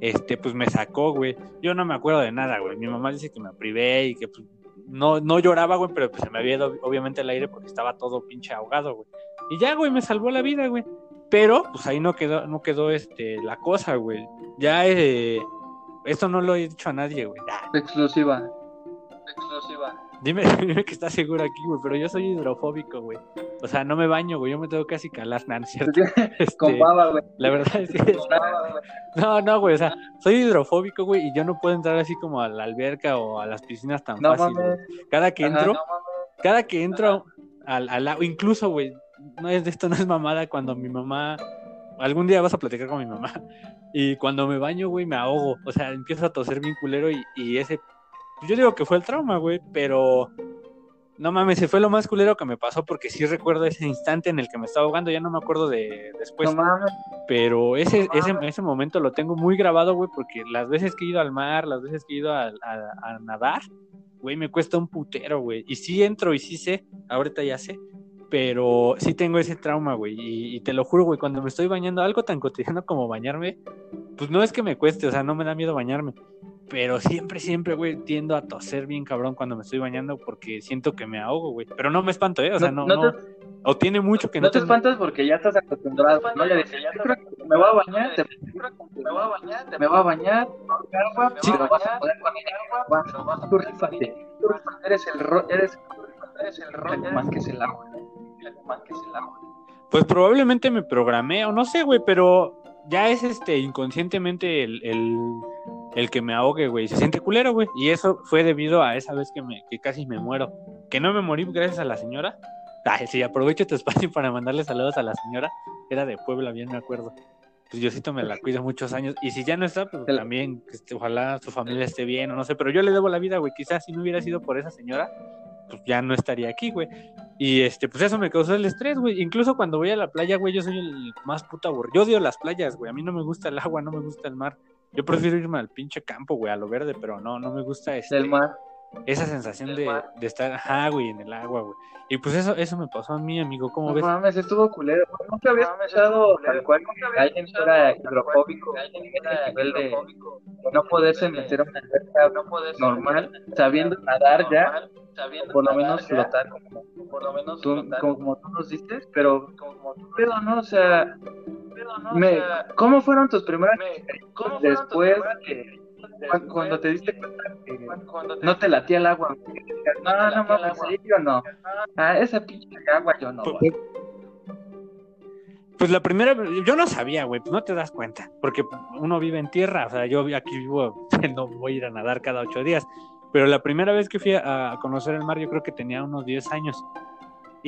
este, pues me sacó, güey. Yo no me acuerdo de nada, güey. Mi mamá dice que me privé y que pues, no, no lloraba, güey, pero pues se me había ido obviamente el aire porque estaba todo pinche ahogado, güey. Y ya, güey, me salvó la vida, güey. Pero, pues ahí no quedó, no quedó este, la cosa, güey. Ya, eh, esto no lo he dicho a nadie, güey. Exclusiva. Exclusiva. Dime, dime que estás seguro aquí, güey, pero yo soy hidrofóbico, güey. O sea, no me baño, güey, yo me tengo casi calar, ¿no cierto? Este, Con baba, güey. La verdad es que... No, no, güey, o sea, soy hidrofóbico, güey, y yo no puedo entrar así como a la alberca o a las piscinas tan no, fácil, Cada que entro, cada que entro al, al lado, incluso, güey, no es de esto, no es mamada cuando mi mamá, algún día vas a platicar con mi mamá, y cuando me baño, güey, me ahogo, o sea, empiezo a toser bien culero y, y ese, yo digo que fue el trauma, güey, pero no mames, se fue lo más culero que me pasó porque sí recuerdo ese instante en el que me estaba ahogando, ya no me acuerdo de después. No mames. Pero ese, ese, ese momento lo tengo muy grabado, güey, porque las veces que he ido al mar, las veces que he ido a, a nadar, güey, me cuesta un putero, güey. Y sí entro y sí sé, ahorita ya sé, pero sí tengo ese trauma, güey. Y, te lo juro, güey, cuando me estoy bañando, algo tan cotidiano como bañarme, pues no es que me cueste, o sea, no me da miedo bañarme. Pero siempre, siempre, güey, tiendo a toser bien cabrón cuando me estoy bañando porque siento que me ahogo, güey. Pero no me espanto, ¿eh? O sea, no. no, o tiene mucho que no. No te espantas porque ya estás acostumbrado. No le dices, ya que me voy a bañar, te... me voy a bañar, me voy a bañar, sí. pero vas a poder bañar, Tú Tú eres el, eres, eres el rollo más que es el agua. Pues probablemente me programé, o no sé, güey, pero ya es este inconscientemente el, el, que me ahogue, güey. Se siente culero, güey. Y eso fue debido a esa vez que, me, que casi me muero. Que no me morí gracias a la señora. Ay, sí, aprovecho tu espacio para mandarle saludos a la señora. Era de Puebla, bien me acuerdo. Pues Diosito me la cuido muchos años. Y si ya no está, pues también, este, ojalá su familia esté bien, o no sé. Pero yo le debo la vida, güey. Quizás si no hubiera sido por esa señora, pues ya no estaría aquí, güey. Y este, pues eso me causó el estrés, güey. Incluso cuando voy a la playa, güey, yo soy el más puta aburrido. Yo odio las playas, güey. A mí no me gusta el agua, no me gusta el mar. Yo prefiero irme al pinche campo, güey, a lo verde, pero no, no me gusta este. El mar. Esa sensación de, de, estar, ajá, güey, en el agua, güey. Y pues eso, eso me pasó a mí, amigo. ¿Cómo no ves? mames, estuvo culero. Nunca había escuchado tal cual que alguien fuera hidrofóbico, alguien a nivel de no poderse meter a una alberca normal, sabiendo nadar ya, por lo menos flotar, como, por lo menos tú, como, tú nos dices, pero, pero no, o sea, me, ¿cómo fueron tus primeras después que cuando, te diste cuenta que no te latía el agua. No, no mames, sí, yo no. Ah, esa pinche agua yo no. Pues, pues la primera, yo no sabía, güey, pues no te das cuenta, porque uno vive en tierra, o sea, yo aquí vivo, no voy a ir a nadar cada ocho días, pero la primera vez que fui a, conocer el mar, yo creo que tenía unos 10 años.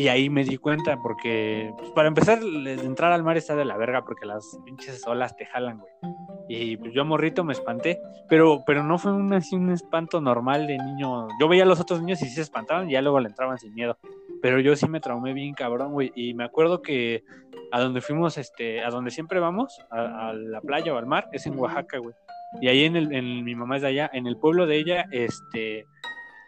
Y ahí me di cuenta, porque pues, para empezar, entrar al mar está de la verga, porque las pinches olas te jalan, güey. Y pues yo morrito me espanté, pero, pero no fue un, así un espanto normal de niño. Yo veía a los otros niños y sí se espantaban y ya luego le entraban sin miedo. Pero yo sí me traumé bien cabrón, güey. Y me acuerdo que a donde fuimos, este, a donde siempre vamos, a, a la playa o al mar, es en Oaxaca, güey. Y ahí en, el, en mi mamá es de allá, en el pueblo de ella, este,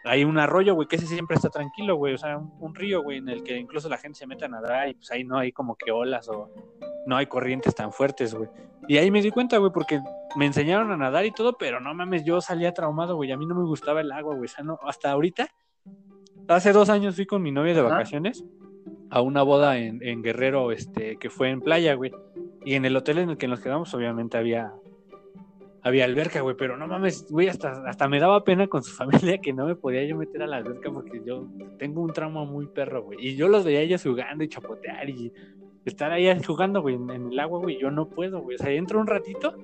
hay un arroyo, güey, que ese siempre está tranquilo, güey, o sea, un, río, güey, en el que incluso la gente se mete a nadar y pues ahí no hay como que olas o no hay corrientes tan fuertes, güey. Y ahí me di cuenta, güey, porque me enseñaron a nadar y todo, pero no mames, yo salía traumado, güey, a mí no me gustaba el agua, güey, o sea, no, hasta ahorita, hace dos años fui con mi novia de vacaciones a una boda en, en Guerrero, este, que fue en playa, güey, y en el hotel en el que nos quedamos, obviamente había había alberca, güey, pero no mames, güey, hasta, hasta me daba pena con su familia que no me podía yo meter a la alberca porque yo tengo un trauma muy perro, güey. Y yo los veía ellos jugando y chapotear y estar ahí jugando, güey, en, el agua, güey, yo no puedo, güey. O sea, entro un ratito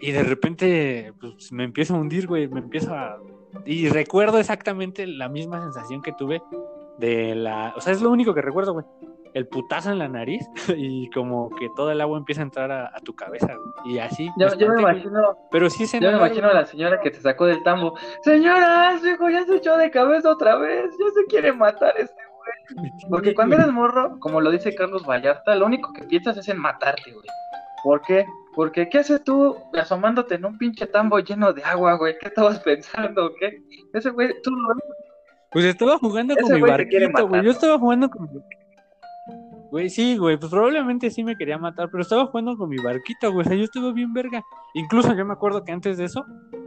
y de repente, pues, me empiezo a hundir, güey, me empiezo a... Y recuerdo exactamente la misma sensación que tuve de la... O sea, es lo único que recuerdo, güey el putazo en la nariz y como que todo el agua empieza a entrar a, tu cabeza y así. Yo, me, imagino, pero sí se yo me imagino a la señora que te sacó del tambo. Señora, su hijo ya se echó de cabeza otra vez, ya se quiere matar este güey. Porque cuando eres morro, como lo dice Carlos Vallarta, lo único que piensas es en matarte, güey. ¿Por qué? Porque ¿qué haces tú asomándote en un pinche tambo lleno de agua, güey? ¿Qué estabas pensando? ¿Qué? Ese güey, tú lo Pues estaba jugando con mi barquito, güey. Yo estaba jugando con mi Güey, sí, güey, pues probablemente sí me quería matar, pero estaba jugando con mi barquito, güey, o sea, yo estuve bien verga. Incluso yo me acuerdo que antes de eso,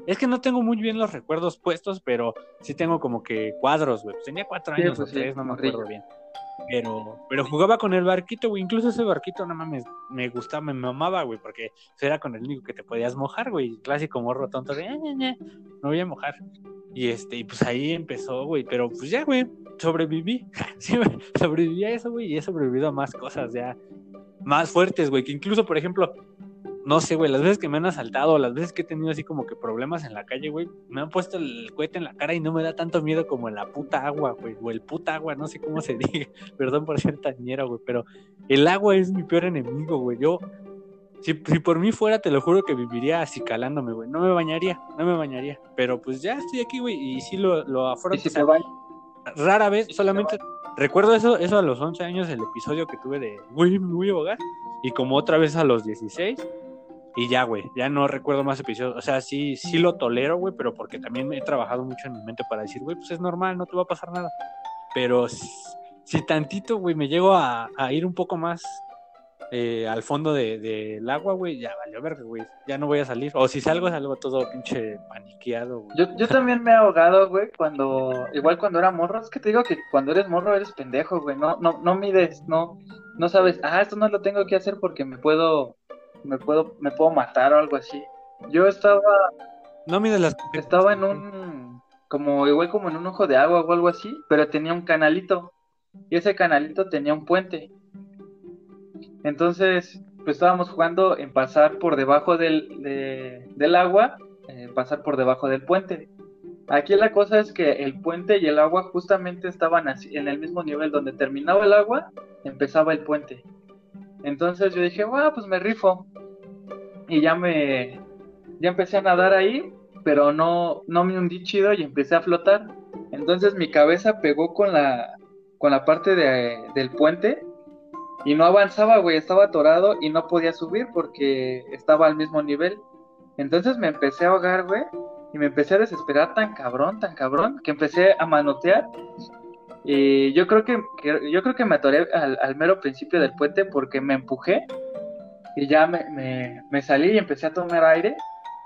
es que no tengo muy bien los recuerdos puestos, pero sí tengo como que cuadros, güey. Pues tenía cuatro años pues o tres, no me acuerdo bien. Pero, pero jugaba con el barquito, güey. Incluso ese barquito, no mames, me gustaba, me mamaba, güey, porque era con el único que te podías mojar, güey. Clásico morro tonto de, no voy a mojar. Y este, y pues ahí empezó, güey. Pero pues ya, güey, sobreviví. sí, sobreviví a eso, güey, y he sobrevivido a más cosas ya más fuertes, güey. Que incluso, por ejemplo, no sé, güey, las veces que me han asaltado, las veces que he tenido así como que problemas en la calle, güey, me han puesto el cohete en la cara y no me da tanto miedo como en la puta agua, güey, o el puta agua, no sé cómo se diga, perdón por ser tañero, güey, pero el agua es mi peor enemigo, güey, yo, si, por mí fuera, te lo juro que viviría así calándome, güey, no me bañaría, no me bañaría, pero pues ya estoy aquí, güey, y sí lo, lo afronto. si rara vez, solamente recuerdo eso, eso a los 11 años, el episodio que tuve de, güey, me voy a ahogar, y como otra vez a los 16 y ya, güey, ya no recuerdo más episodios. O sea, sí, sí lo tolero, güey, pero porque también he trabajado mucho en mi mente para decir, güey, pues es normal, no te va a pasar nada. Pero si, tantito, güey, me llego a, ir un poco más eh, al fondo del de, agua, güey, ya valió ver, güey, ya no voy a salir. O si salgo, salgo todo pinche paniqueado, güey. Yo, yo también me he ahogado, güey, cuando, igual cuando era morro, es que te digo que cuando eres morro eres pendejo, güey, no, no, no mides, no, no sabes, ah, esto no lo tengo que hacer porque me puedo me puedo, me puedo matar o algo así. Yo estaba. No mide las. Estaba en un. Como igual como en un ojo de agua o algo así, pero tenía un canalito. Y ese canalito tenía un puente. Entonces, pues estábamos jugando en pasar por debajo del, del agua, eh, pasar por debajo del puente. Aquí la cosa es que el puente y el agua justamente estaban así, en el mismo nivel donde terminaba el agua, empezaba el puente. Entonces yo dije, bueno, pues me rifo. Y ya me, ya empecé a nadar ahí, pero no, no me hundí chido y empecé a flotar. Entonces mi cabeza pegó con la, con la parte de, del puente y no avanzaba, güey, estaba atorado y no podía subir porque estaba al mismo nivel. Entonces me empecé a ahogar, güey, y me empecé a desesperar tan cabrón, tan cabrón, que empecé a manotear y yo creo que, yo creo que me atoré al, mero principio del puente porque me empujé y ya me, me, salí y empecé a tomar aire.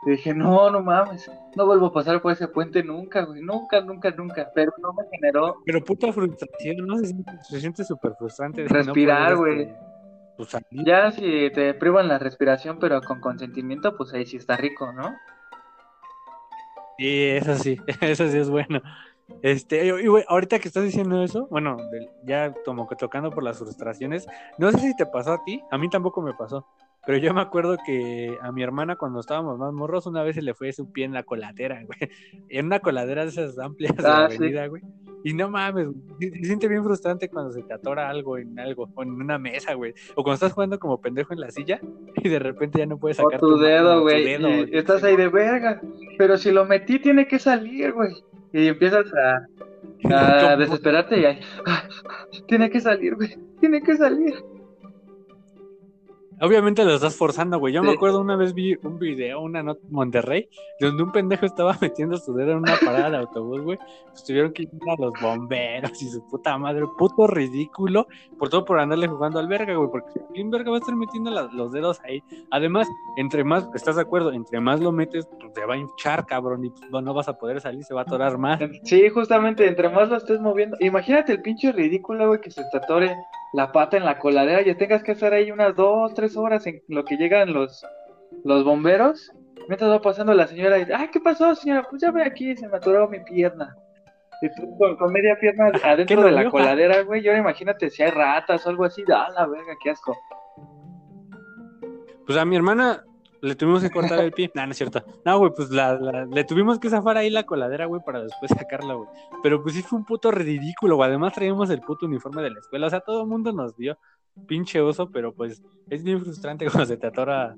Y dije, no, no mames, no vuelvo a pasar por ese puente nunca, güey, nunca, nunca, nunca. Pero no me generó. Pero puta frustración, ¿no? Se siente súper frustrante. Respirar, güey. Este, pues, ya si te privan la respiración, pero con consentimiento, pues ahí sí está rico, ¿no? Sí, eso sí, eso sí es bueno. Este, y, güey, ahorita que estás diciendo eso, bueno, ya como que tocando por las frustraciones, no sé si te pasó a ti, a mí tampoco me pasó, pero yo me acuerdo que a mi hermana cuando estábamos más morros, una vez se le fue su pie en la coladera, güey, en una coladera de esas amplias de la ah, avenida, güey. Y no mames, se siente bien frustrante cuando se te atora algo en algo, o en una mesa, güey. O cuando estás jugando como pendejo en la silla y de repente ya no puedes sacar tu, dedo, güey. Y estás ahí de verga. Pero si lo metí, tiene que salir, güey. Y empiezas a, a desesperarte y ahí, ah, tiene que salir, güey, tiene que salir. Obviamente lo estás forzando, güey. Yo me acuerdo una vez vi un video, una nota en Monterrey, donde un pendejo estaba metiendo su dedo en una parada de autobús, güey. Pues tuvieron que ir a los bomberos y su puta madre, puto ridículo, por todo por andarle jugando al verga, güey, porque ¿quién verga va a estar metiendo los dedos ahí? Además, entre más, ¿estás de acuerdo? Entre más lo metes, pues te va a hinchar, cabrón, y pues, no vas a poder salir, se va a atorar más. Sí, justamente, entre más lo estés moviendo. Imagínate el pinche ridículo, güey, que se te atore la pata en la coladera y tengas que estar ahí unas dos, tres horas en lo que llegan los, los bomberos. Mientras va pasando la señora y, ay, ¿qué pasó, señora? Pues ya ve aquí, se me atoró mi pierna. Y tú con, media pierna adentro de la coladera, güey. Y ahora imagínate si hay ratas o algo así. Ah, la verga, qué asco. Pues a mi hermana le tuvimos que cortar el pie. No, no es cierto. No, güey, pues la, le tuvimos que zafar ahí la coladera, güey, para después sacarla, güey. Pero pues sí fue un puto ridículo, güey. Además traíamos el puto uniforme de la escuela. O sea, todo el mundo nos dio pinche oso, pero pues es bien frustrante cuando se te atora.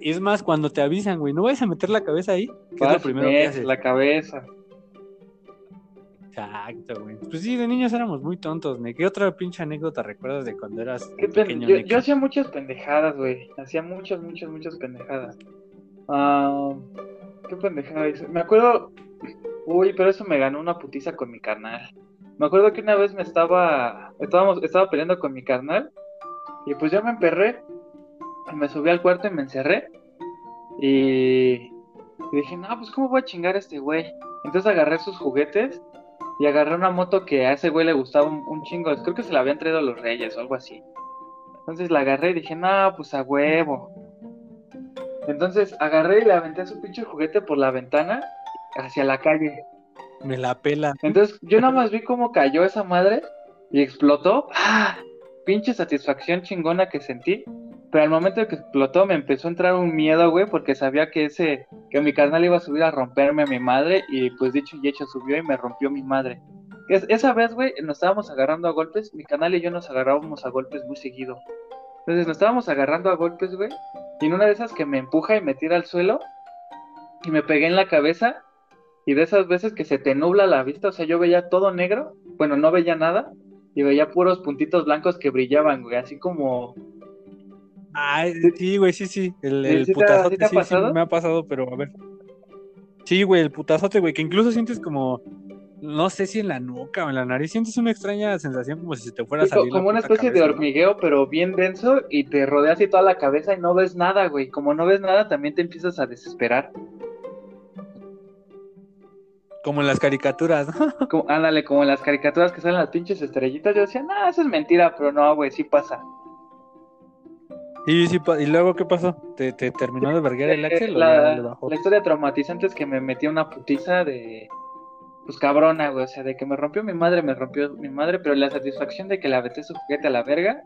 Y es más, cuando te avisan, güey, no vayas a meter la cabeza ahí, que es lo primero que haces. La cabeza. Exacto, güey. Pues sí, de niños éramos muy tontos, ¿ne? ¿Qué otra pinche anécdota recuerdas de cuando eras pequeño? Yo, yo, hacía muchas pendejadas, güey. Hacía muchas, muchas, muchas pendejadas. Ah, ¿Qué pendejadas? Me acuerdo... Uy, pero eso me ganó una putiza con mi carnal. Me acuerdo que una vez me estaba... Estábamos, estaba peleando con mi carnal. Y pues yo me emperré. Me subí al cuarto y me encerré. Y... y dije, no, pues ¿cómo voy a chingar a este güey? Entonces agarré sus juguetes y agarré una moto que a ese güey le gustaba un, chingo. Creo que se la habían traído los reyes o algo así. Entonces la agarré y dije, no, pues a huevo. Entonces agarré y le aventé su pinche juguete por la ventana hacia la calle. Me la pela. Entonces yo nada más vi cómo cayó esa madre y explotó. ¡Ah! Pinche satisfacción chingona que sentí. Pero al momento de que explotó me empezó a entrar un miedo, güey, porque sabía que ese, que mi carnal iba a subir a romperme a mi madre y pues dicho y hecho subió y me rompió mi madre. esa vez, güey, nos estábamos agarrando a golpes, mi canal y yo nos agarrábamos a golpes muy seguido. Entonces nos estábamos agarrando a golpes, güey, y en una de esas que me empuja y me tira al suelo y me pegué en la cabeza y de esas veces que se te nubla la vista, o sea, yo veía todo negro, bueno, no veía nada y veía puros puntitos blancos que brillaban, güey, así como Ay, sí, güey, sí, sí. El, el putazote sí, sí, me ha pasado, pero a ver. Sí, güey, el putazote, güey, que incluso sientes como, no sé si en la nuca o en la nariz, sientes una extraña sensación como si se te fuera a salir. Como una especie de hormigueo, pero bien denso, y te rodea así toda la cabeza y no ves nada, güey. Como no ves nada, también te empiezas a desesperar. Como en las caricaturas, ¿no? Como, ándale, como en las caricaturas que salen las pinches estrellitas. Yo decía, no, eso es mentira, pero no, güey, sí pasa. ¿Y, ¿Y luego qué pasó? ¿Te, terminó de verguer el Axel? La, la historia traumatizante es que me metí una putiza de. Pues cabrona, güey. O sea, de que me rompió mi madre, me rompió mi madre, pero la satisfacción de que le aventé su juguete a la verga,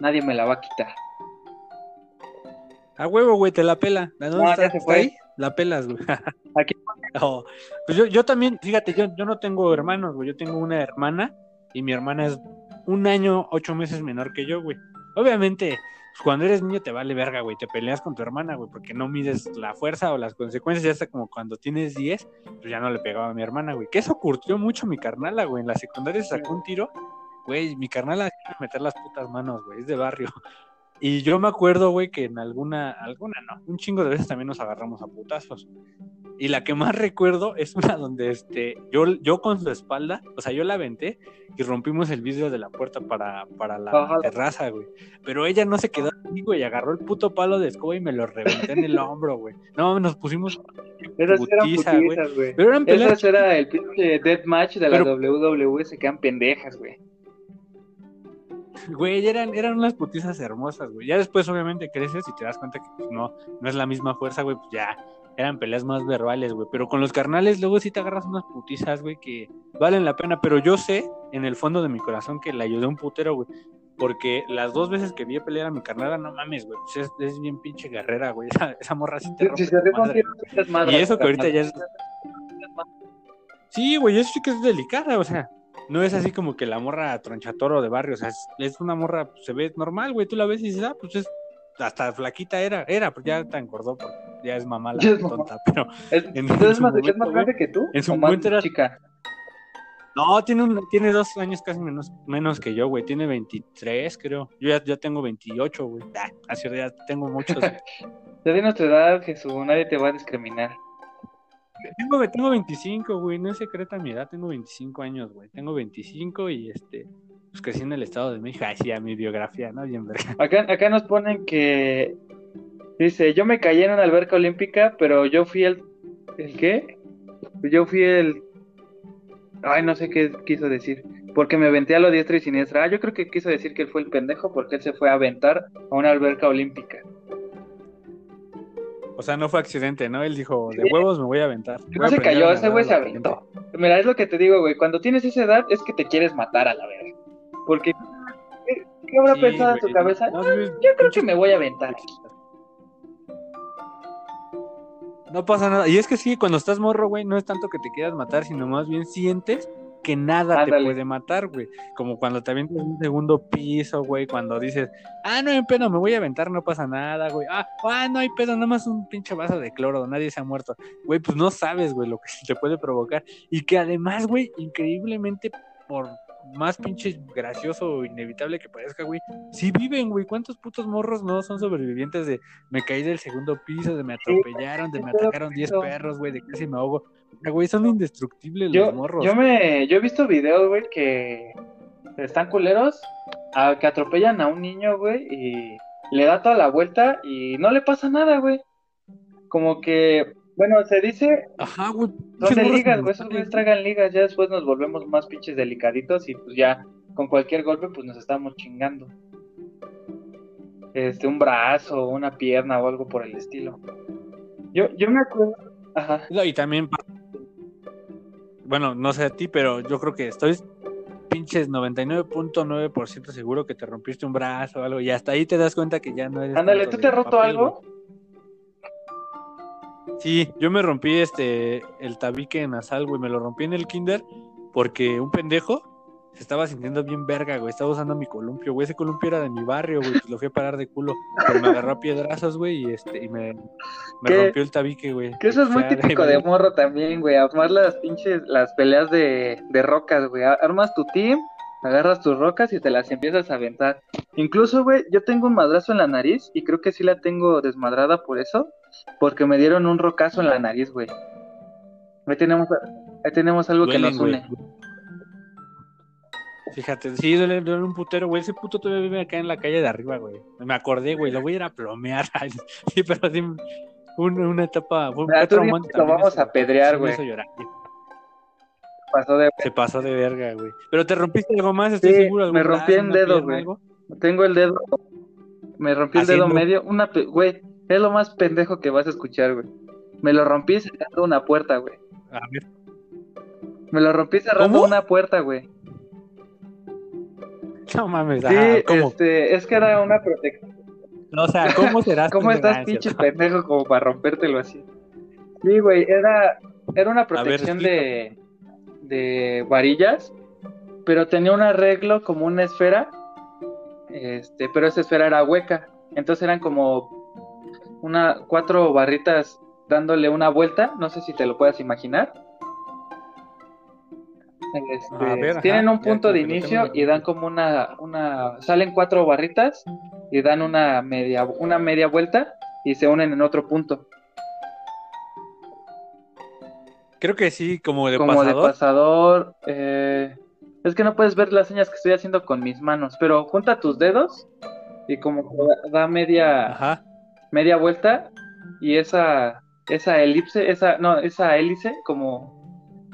nadie me la va a quitar. A huevo, güey, te la pela. ¿Dónde no, está? ahí? La pelas, güey. Aquí. Pues yo, yo también, fíjate, yo, yo no tengo hermanos, güey. Yo tengo una hermana y mi hermana es un año, ocho meses menor que yo, güey. Obviamente, cuando eres niño te vale verga, güey, te peleas con tu hermana, güey, porque no mides la fuerza o las consecuencias, ya hasta como cuando tienes 10, pues ya no le pegaba a mi hermana, güey. Que eso curtió mucho mi carnala, güey. En la secundaria se sacó un tiro, güey, mi carnala quiere meter las putas manos, güey, es de barrio. Y yo me acuerdo, güey, que en alguna, alguna no, un chingo de veces también nos agarramos a putazos. Y la que más recuerdo es una donde este, yo, yo con su espalda, o sea, yo la aventé y rompimos el vidrio de la puerta para, para la terraza, güey. Pero ella no se quedó ahí, güey, agarró el puto palo de escoba y me lo reventé en el hombro, güey. No, nos pusimos Esas putiza, güey. Pero eran. Esas era el pinche deathmatch de la WWE, se quedan pendejas, güey. Güey, eran, eran unas putizas hermosas, güey. Ya después, obviamente, creces y te das cuenta que pues, no, no es la misma fuerza, güey, pues ya eran peleas más verbales, güey. Pero con los carnales luego sí te agarras unas putizas, güey, que valen la pena. Pero yo sé, en el fondo de mi corazón, que le ayudé un putero, güey. Porque las dos veces que vi a pelear a mi carnal, no mames, güey, pues es, bien pinche guerrera, güey. Esa, esa morra sí te rompe Y eso que ahorita ya es... Sí, güey, eso sí que es delicada, o sea, no es así como que la morra tronchatoro de barrio, o sea, es, una morra, pues, se ve normal, güey, tú la ves y dices, ah, pues es, hasta flaquita era, era, pues ya te engordó, porque ya es mamá la tonta, pero... ¿Es, más, grande que tú? En su momento era... chica. No, tiene, un, tiene dos años casi menos, menos que yo, güey. Tiene 23, creo. Yo ya, ya tengo 28, güey. Ah, así ya tengo muchos. ya de nuestra edad, Jesús. Nadie te va a discriminar. Tengo, tengo 25, güey. No es secreta mi edad. Tengo 25 años, güey. Tengo 25 y este. Pues crecí en el Estado de México. Ay, sí, a mi biografía, ¿no? Bien verga. Acá, acá nos ponen que. Dice: Yo me caí en una alberca olímpica, pero yo fui el. ¿El qué? Yo fui el Ay, no sé qué quiso decir. Porque me aventé a lo diestra y siniestra. Ah, yo creo que quiso decir que él fue el pendejo porque él se fue a aventar a una alberca olímpica. O sea, no fue accidente, ¿no? Él dijo, de huevos me voy a aventar. no se cayó, ese güey se aventó. Mira, es lo que te digo, güey. Cuando tienes esa edad es que te quieres matar a la verga. Porque, ¿qué, habrá pensado en tu cabeza? yo creo que me voy a aventar No pasa nada. Y es que sí, cuando estás morro, güey, no es tanto que te quieras matar, sino más bien sientes que nada te puede matar, güey. Como cuando te avientas un segundo piso, güey, cuando dices, ah, no hay pedo, me voy a aventar, no pasa nada, güey. Ah, ah, no hay pedo, nada más un pinche vaso de cloro, nadie se ha muerto. Güey, pues no sabes, güey, lo que te puede provocar. Y que además, güey, increíblemente por más pinche gracioso o inevitable que parezca, güey, sí viven, güey. ¿Cuántos putos morros no son sobrevivientes de me caí del segundo piso, de me atropellaron, de me atacaron 10 perros, güey, de casi me ahogo? Güey, son indestructibles los morros. Yo me, yo he visto videos, güey, que están culeros, a, que atropellan a un niño, güey, y le da toda la vuelta y no le pasa nada, güey. Como que bueno, se dice. Ajá, güey. Son de ligas, güey. Esos güeyes tragan ligas. Ya después nos volvemos más pinches delicaditos y pues ya con cualquier golpe pues nos estamos chingando. Este, un brazo, una pierna o algo por el estilo. Yo, yo me acuerdo. Ajá. y también. Bueno, no sé a ti, pero yo creo que estoy pinches 99.9% seguro que te rompiste un brazo o algo y hasta ahí te das cuenta que ya no eres. Ándale, ¿tú te has roto algo? Sí, yo me rompí este el tabique nasal, güey, me lo rompí en el kinder porque un pendejo se estaba sintiendo bien verga, güey, estaba usando mi columpio, güey, ese columpio era de mi barrio, güey, pues lo fui a parar de culo, pero me agarró a piedrazos, güey, y este, y me, rompió el tabique, güey. Que eso es muy típico de morro también, güey, armar las pinches, las peleas de, de rocas, güey, armas tu team, agarras tus rocas y te las empiezas a aventar. Incluso, güey, yo tengo un madrazo en la nariz y creo que sí la tengo desmadrada por eso, porque me dieron un rocazo en la nariz, güey. Ahí tenemos, ahí tenemos algo que nos une. Fíjate, sí, duele, un putero, güey. Ese puto todavía vive acá en la calle de arriba, güey. Me acordé, güey. Lo voy a ir a plomear. sí, pero sí, una etapa. Fue lo vamos a pedrear, güey. Se pasó de verga, güey. Pero te rompiste algo más, estoy seguro. Me rompí el dedo, güey. Tengo el dedo. Me rompí el dedo medio. Una, güey, es lo más pendejo que vas a escuchar, güey. Me lo rompí cerrando una puerta, güey. A ver. Me lo rompí cerrando una puerta, güey. No mames, sí, este, es que era una protección. o sea, ¿cómo serás? ¿Cómo estás, pinche pendejo, como para rompértelo así? Sí, güey, era, era una protección de, de varillas, pero tenía un arreglo como una esfera, este, pero esa esfera era hueca. Entonces eran como una, cuatro barritas dándole una vuelta, no sé si te lo puedas imaginar. Este, tienen un punto de inicio y dan como una, una, salen cuatro barritas y dan una media, una media vuelta y se unen en otro punto. Creo que sí, como de como de pasador. Eh, es que no puedes ver las señas que estoy haciendo con mis manos, pero junta tus dedos y como da media, Ajá media vuelta y esa, esa elipse, esa, no, esa hélice como,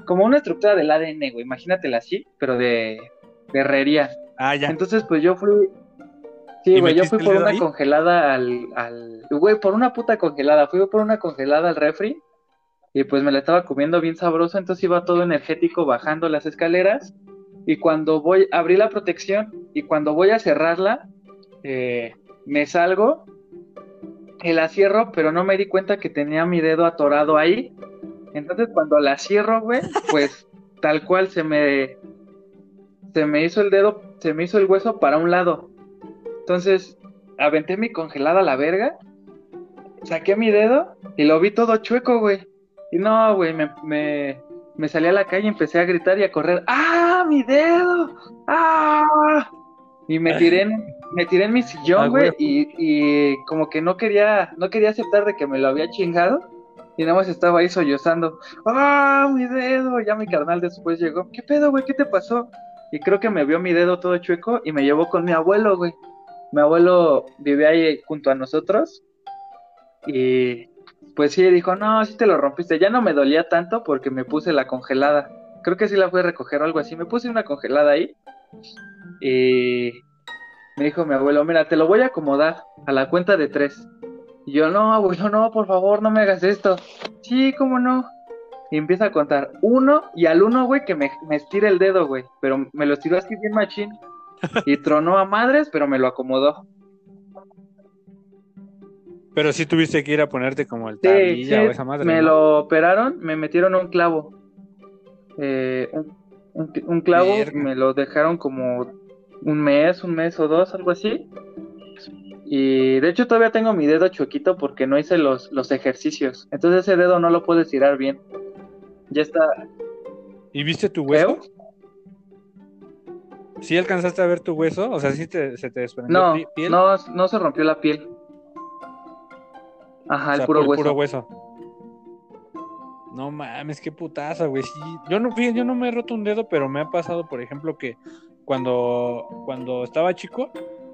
como una estructura del ADN, güey, imagínatela así, pero de, herrería. Ah, ya. Entonces, pues yo fui, Sí, güey, yo fui por una congelada al, al... Güey, por una puta congelada. Fui por una congelada al refri y pues me la estaba comiendo bien sabroso, entonces iba todo energético bajando las escaleras y cuando voy, abrí la protección y cuando voy a cerrarla, eh, me salgo y la cierro, pero no me di cuenta que tenía mi dedo atorado ahí. Entonces cuando la cierro, güey, pues tal cual se me se me hizo el dedo, se me hizo el hueso para un lado. Entonces aventé mi congelada a la verga, saqué mi dedo y lo vi todo chueco, güey. Y no, güey, me, me, me salí a la calle y empecé a gritar y a correr. ¡Ah, mi dedo! ¡Ah! Y me tiré en, me tiré en mi sillón, ah, güey, y, y, como que no quería, no quería aceptar de que me lo había chingado. Y nada más estaba ahí sollozando. ¡Ah, mi dedo! Ya mi carnal después llegó. ¿Qué pedo, güey? ¿Qué te pasó? Y creo que me vio mi dedo todo chueco y me llevó con mi abuelo, güey. Mi abuelo vivía ahí junto a nosotros. Y pues sí, dijo, no, sí te lo rompiste. Ya no me dolía tanto porque me puse la congelada. Creo que sí la fui a recoger o algo así. Me puse una congelada ahí. Y me dijo mi abuelo, mira, te lo voy a acomodar a la cuenta de tres. Y yo, no, abuelo, no, por favor, no me hagas esto. Sí, cómo no. Y empieza a contar uno y al uno, güey, que me, me estira el dedo, güey. Pero me lo estiró así bien machín. Y tronó a madres, pero me lo acomodó. Pero sí tuviste que ir a ponerte como el tablilla o esa madre. Me lo operaron, me metieron un clavo. Eh, un, clavo, me lo dejaron como un mes, un mes o dos, algo así. Y de hecho todavía tengo mi dedo chuequito porque no hice los, los ejercicios. Entonces ese dedo no lo puedo estirar bien. Ya está. ¿Y viste tu hueso? ¿Sí alcanzaste a ver tu hueso? O sea, ¿sí te, se te desprendió no, piel? No, no se rompió la piel. Ajá, el, puro, hueso. No mames, qué putaza, güey. yo no, yo no me he roto un dedo, pero me ha pasado, por ejemplo, que cuando, cuando estaba chico,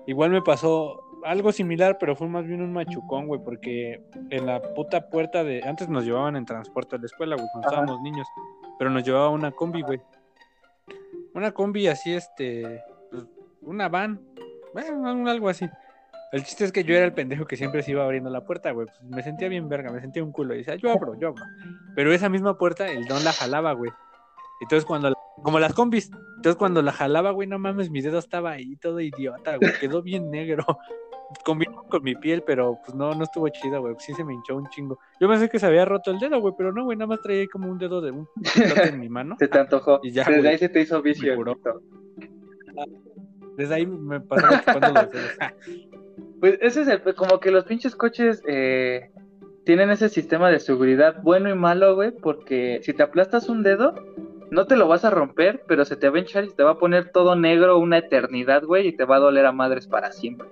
igual me pasó algo similar, pero fue más bien un machucón, güey, porque en la puta puerta de. Antes nos llevaban en transporte a la escuela, güey, cuando estábamos niños, pero nos llevaba una combi, güey. Una combi así, este. Pues, una van, bueno, algo así. El chiste es que yo era el pendejo que siempre se iba abriendo la puerta, güey. Pues me sentía bien verga, me sentía un culo. Y decía, yo abro, yo abro. Pero esa misma puerta, el don la jalaba, güey. Entonces cuando, como las combis, entonces cuando la jalaba, güey, no mames, mi dedo estaba ahí todo idiota, güey. Quedó bien negro. Combinó con mi piel, pero pues no, no estuvo chido, güey. Sí se me hinchó un chingo. Yo pensé que se había roto el dedo, güey, pero no, güey, nada más traía ahí como un dedo de un en mi mano. Se te antojó. Y ya, Desde ahí se te hizo vicio. Desde ahí me pasó chupando los dedos. Pues ese es el, como que los pinches coches eh, tienen ese sistema de seguridad bueno y malo, güey, porque si te aplastas un dedo, no te lo vas a romper, pero se te va a hinchar y te va a poner todo negro una eternidad, güey, y te va a doler a madres para siempre.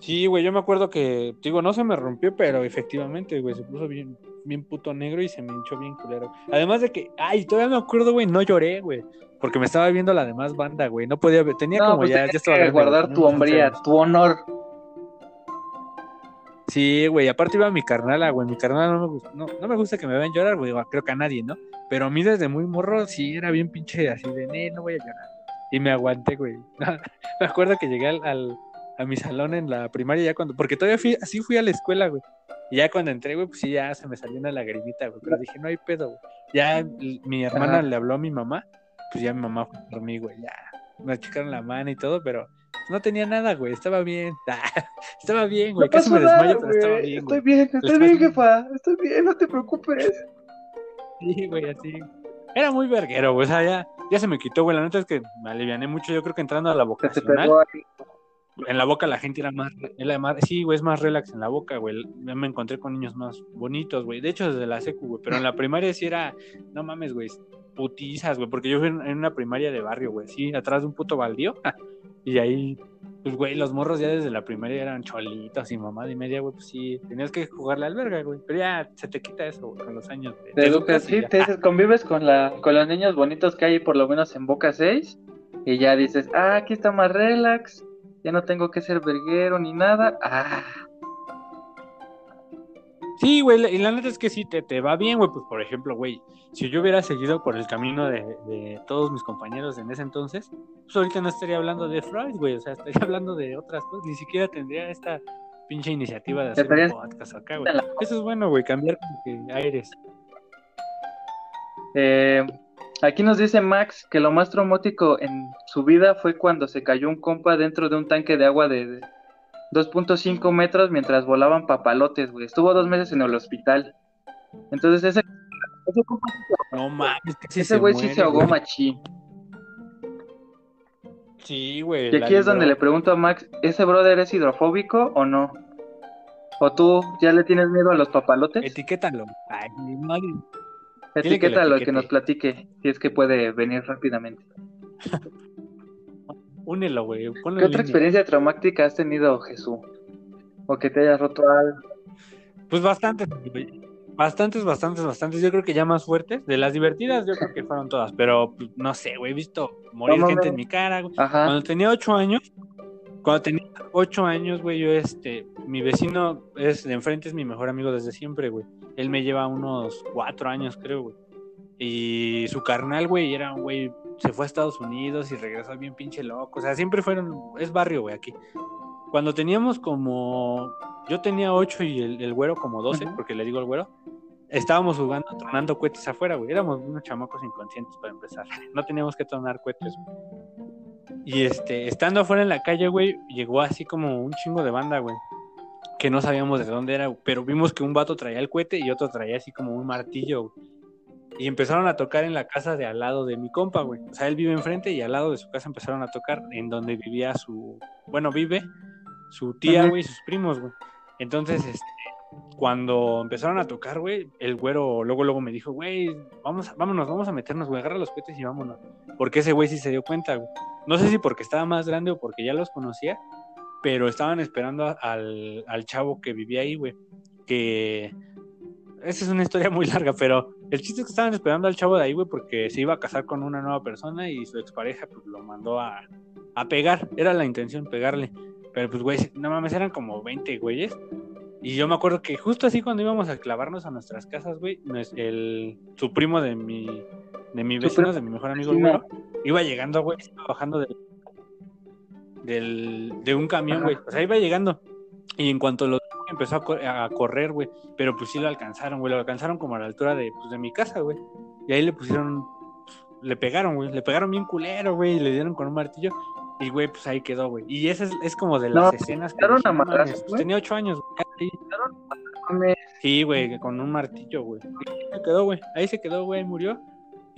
Sí, güey, yo me acuerdo que, digo, no se me rompió, pero efectivamente, güey, se puso bien, bien puto negro y se me hinchó bien culero. Además de que, ay, todavía me acuerdo, güey, no lloré, güey. Porque me estaba viendo la demás banda, güey. No podía ver, tenía como pues ya, ya estaba. Que guardar tu hombría, tu honor. Sí, güey, aparte iba mi carnala, güey. Mi carnala no me gusta, no, no me gusta que me vean llorar, güey. Creo que a nadie, ¿no? Pero a mí desde muy morro sí era bien pinche así de, no voy a llorar. Y me aguanté, güey. me acuerdo que llegué al, a mi salón en la primaria ya cuando, porque todavía fui, así fui a la escuela, güey. Y ya cuando entré, güey, pues sí, ya se me salió una lagrimita, güey. Pero dije, no hay pedo, güey. Ya mi hermana le habló a mi mamá, pues ya mi mamá fue por mí, güey. Ya me achicaron la mano y todo, pero no tenía nada, güey. Estaba bien. estaba bien, güey. Casi me desmayo, pero estaba bien. Estoy bien, estoy bien, jefa. Estoy bien, no te preocupes. Sí, güey, así. Era muy verguero, güey. O sea, ya, ya se me quitó, güey. La neta es que me aliviané mucho. Yo creo que entrando a la vocacional en la boca la gente era más, sí, güey, es más relax en la boca, güey. Ya me encontré con niños más bonitos, güey. De hecho, desde la secu, güey. Pero en la primaria sí era, no mames, güey, putizas, güey. Porque yo fui en, una primaria de barrio, güey, sí, atrás de un puto baldío. y ahí, pues, güey, los morros ya desde la primaria eran cholitos y mamá de media, güey, pues sí, tenías que jugarle al verga, güey. Pero ya se te quita eso, güey, con los años. Te, educas, sí, te convives con, la, con los niños bonitos que hay por lo menos en Boca 6. Y ya dices, ah, aquí está más relax ya no tengo que ser verguero ni nada. Ah. Sí, güey, y la neta es que sí te, te va bien, güey. Pues, por ejemplo, güey, si yo hubiera seguido por el camino de, de, todos mis compañeros en ese entonces, pues ahorita no estaría hablando de Freud, güey. O sea, estaría hablando de otras cosas. Ni siquiera tendría esta pinche iniciativa de hacer un podcast acá, güey. Eso es bueno, güey, cambiar aires. Eh, aquí nos dice Max que lo más traumático en su vida fue cuando se cayó un compa dentro de un tanque de agua de 2.5 metros mientras volaban papalotes, güey. Estuvo dos meses en el hospital. Entonces ese... ese no mames, ese güey sí se ahogó machín. Sí, güey. Y aquí es donde le pregunto a Max, ¿ese brother es hidrofóbico o no? ¿O tú ya le tienes miedo a los papalotes? Etiquétalo. Ay, madre. Etiquétalo, que, que nos platique, si es que puede venir rápidamente. Únelo, güey. ¿Qué otra experiencia traumática has tenido, Jesús? O que te hayas roto algo. Pues bastantes, bastantes, bastantes, bastantes. Yo creo que ya más fuertes. De las divertidas, yo creo que fueron todas. Pero pues, no sé, güey. He visto morir gente en mi cara. Cuando tenía ocho años, cuando tenía ocho años, güey, yo este, mi vecino es de enfrente, es mi mejor amigo desde siempre, güey. Él me lleva unos cuatro años, creo, güey. Y su carnal, güey, era un güey se fue a Estados Unidos y regresó bien pinche loco. O sea, siempre fueron, es barrio, güey, aquí. Cuando teníamos como, yo tenía ocho y el, güero como doce, porque le digo al güero, estábamos jugando, tronando cohetes afuera, güey. Éramos unos chamacos inconscientes para empezar. No teníamos que tronar cohetes. Y este, estando afuera en la calle, güey, llegó así como un chingo de banda, güey. Que no sabíamos de dónde era, pero vimos que un vato traía el cohete y otro traía así como un martillo. Güey. Y empezaron a tocar en la casa de al lado de mi compa, güey. O sea, él vive enfrente y al lado de su casa empezaron a tocar en donde vivía su, bueno, vive su tía, güey, y sus primos, güey. Entonces, este, cuando empezaron a tocar, güey, el güero luego, luego me dijo, güey, vamos, vámonos, vamos a meternos, güey, agarra los cohetes y vámonos. Porque ese güey sí se dio cuenta, güey. No sé si porque estaba más grande o porque ya los conocía, pero estaban esperando al, al chavo que vivía ahí, güey. Que esa es una historia muy larga, pero el chiste es que estaban esperando al chavo de ahí, güey, porque se iba a casar con una nueva persona y su expareja pues, lo mandó a, a pegar. Era la intención, pegarle. Pero pues, güey, no mames, eran como 20 güeyes. Y yo me acuerdo que justo así cuando íbamos a clavarnos a nuestras casas, güey, el, su primo de mi, de mi vecino, de mi mejor amigo, iba llegando, güey, iba bajando del, del, de un camión, güey. O sea, iba llegando. Y en cuanto lo empezó a, correr, güey. Pero pues sí lo alcanzaron, güey. Lo alcanzaron como a la altura de, pues, de mi casa, güey. Y ahí le pusieron, le pegaron, güey. Le pegaron bien culero, güey. Y le dieron con un martillo. Y, güey, pues ahí quedó, güey. Y esa es, como de las escenas que... Dije, a pues, tenía ocho años, güey. Sí, güey, con un martillo, güey. Ahí se quedó, güey. Ahí se quedó, güey, murió.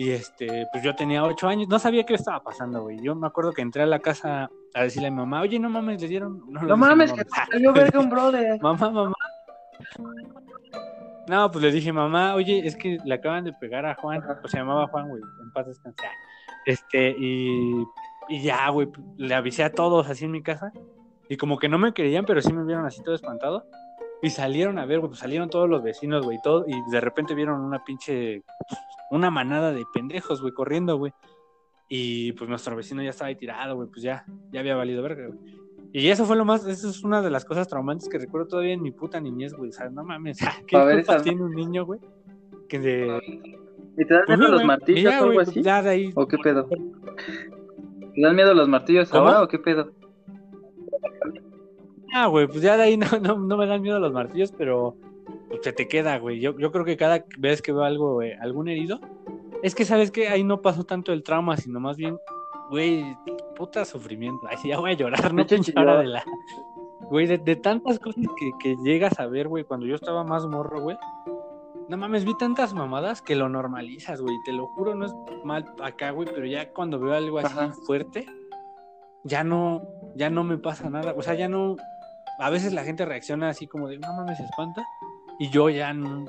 Y este, pues yo tenía ocho años, no sabía qué estaba pasando, güey. Yo me acuerdo que entré a la casa a decirle a mi mamá, oye, no mames, le dieron. No, mames, que salió verga un brother. mamá, mamá. No, pues le dije, mamá, oye, es que le acaban de pegar a Juan, pues se llamaba Juan, güey, en paz descanse. Este, y, y ya, güey, le avisé a todos así en mi casa, y como que no me creían, pero sí me vieron así todo espantado, y salieron a ver, güey, pues salieron todos los vecinos, güey, todo, y de repente vieron una pinche una manada de pendejos, güey, corriendo, güey. Y pues nuestro vecino ya estaba ahí tirado, güey, pues ya, ya había valido verga, güey. Y eso fue lo más, eso es una de las cosas traumantes que recuerdo todavía en mi puta niñez, güey. O sea, no mames, ¿qué culpa tiene un niño, güey? Que de... ¿Y te dan pues miedo los martillos o algo así? Ya de ahí... ¿O qué pedo? ¿Te dan miedo los martillos ahora o qué pedo? Ah, güey, pues ya de ahí no, no, no me dan miedo los martillos, pero pues se te queda, güey. Yo, yo creo que cada vez que veo algo, güey, algún herido, es que sabes que ahí no pasó tanto el trauma, sino más bien, güey, puta sufrimiento. Ay, sí, ya voy a llorar, no ahora de la. Güey, de, tantas cosas que, que llegas a ver, güey, cuando yo estaba más morro, güey. No mames, vi tantas mamadas que lo normalizas, güey. Te lo juro, no es mal acá, güey, pero ya cuando veo algo así fuerte, ya no, ya no me pasa nada. O sea, ya no. A veces la gente reacciona así como de, no mames, se espanta. Y yo ya no.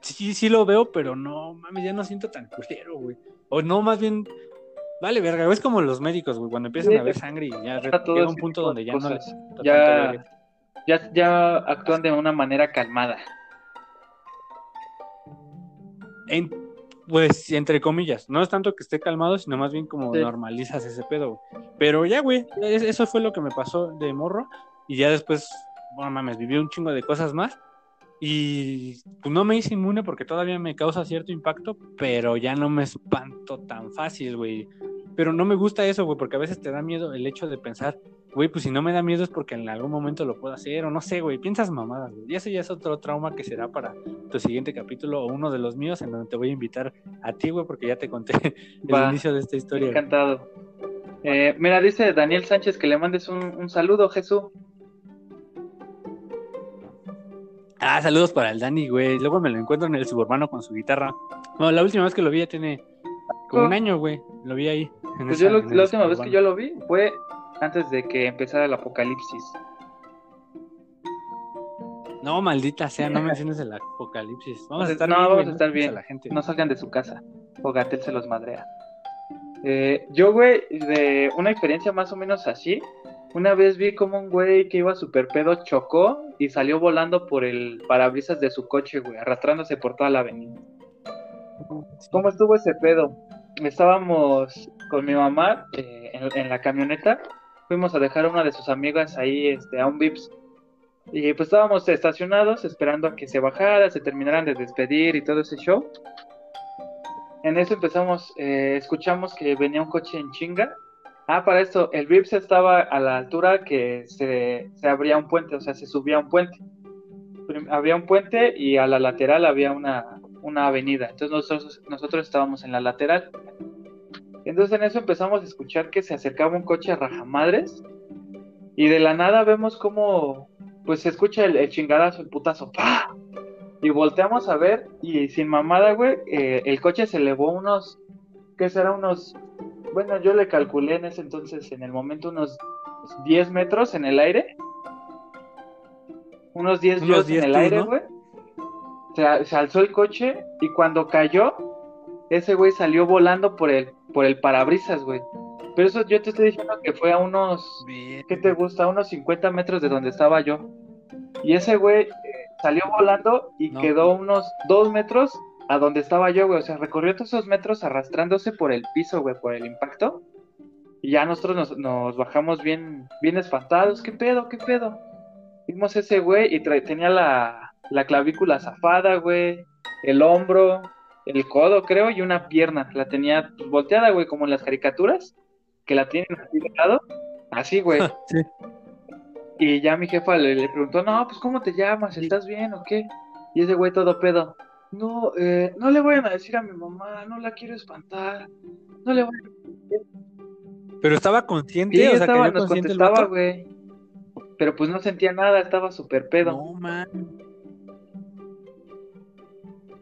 Sí, sí lo veo, pero no, mames, ya no siento tan culero, güey. O no, más bien. Vale, verga, es como los médicos, güey, cuando empiezan a ver sangre y ya llega un punto donde ya no les. Ya, ya, ya actúan de una manera calmada. En, pues, entre comillas, no es tanto que esté calmado, sino más bien como normalizas ese pedo, güey. Pero ya, güey, eso fue lo que me pasó de morro. Y ya después, bueno, mames, viví un chingo de cosas más Y pues no me hice inmune porque todavía me causa cierto impacto, pero ya no me espanto tan fácil, güey. Pero no me gusta eso, güey, porque a veces te da miedo el hecho de pensar, güey, pues si no me da miedo es porque en algún momento lo puedo hacer, o no sé, güey, piensas mamadas, güey. Y eso ya es otro trauma que será para tu siguiente capítulo o uno de los míos, en donde te voy a invitar a ti, güey, porque ya te conté el inicio de esta historia. Encantado. Eh, mira, dice Daniel Sánchez que le mandes un, un saludo, Jesús. Ah, saludos para el Dani, güey. Luego me lo encuentro en el suburbano con su guitarra. No, la última vez que lo vi ya tiene como un año, güey. Lo vi ahí. Pues yo la última vez que yo lo vi fue antes de que empezara el apocalipsis. No, maldita sea, no menciones el apocalipsis. Vamos a estar no, bien. vamos a estar bien. No salgan de su casa. O Gatel se los madrea. Eh, yo, güey, de una experiencia más o menos así, una vez vi como un güey que iba super pedo chocó y salió volando por el parabrisas de su coche, güey, arrastrándose por toda la avenida. ¿Cómo estuvo ese pedo? Estábamos con mi mamá eh, en, la camioneta, fuimos a dejar a una de sus amigas ahí este, a un Vips. Y pues estábamos estacionados esperando a que se bajara, se terminaran de despedir y todo ese show. En eso empezamos, eh, escuchamos que venía un coche en chinga Ah, para esto, el Vips estaba a la altura que se, se abría un puente, o sea, se subía un puente. Había un puente y a la lateral había una, una avenida. Entonces nosotros, nosotros estábamos en la lateral. Entonces en eso empezamos a escuchar que se acercaba un coche a rajamadres. Y de la nada vemos como, pues se escucha el, chingadazo, el putazo. ¡Pah! Y volteamos a ver y sin mamada, güey, eh, el coche se elevó unos, ¿qué será? Unos bueno, yo le calculé en ese entonces, en el momento, unos 10 metros en el aire. Unos 10 metros en el aire, güey. Se, alzó el coche y cuando cayó, ese güey salió volando por el, por el parabrisas, güey. Pero eso yo te estoy diciendo que fue a unos, ¿qué te gusta? A unos 50 metros de donde estaba yo. Y ese güey eh, salió volando y quedó unos 2 metros a donde estaba yo, güey. O sea, recorrió todos esos metros arrastrándose por el piso, güey, por el impacto. Y ya nosotros nos, bajamos bien, bien espantados. ¿Qué pedo? ¿Qué pedo? Vimos ese güey y tenía la, la clavícula zafada, güey. El hombro, el codo, creo, y una pierna. La tenía volteada, güey, como en las caricaturas. Que la tienen así de lado. Así, güey. sí. Y ya mi jefa le, le, preguntó, no, pues ¿cómo te llamas? ¿Estás bien o qué? Y ese güey todo pedo no, eh, no le voy a decir a mi mamá, no la quiero espantar, no le voy a... Pero estaba consciente, sí, o sea, estaba, nos contestaba, güey. Pero pues no sentía nada, estaba súper pedo. No, man.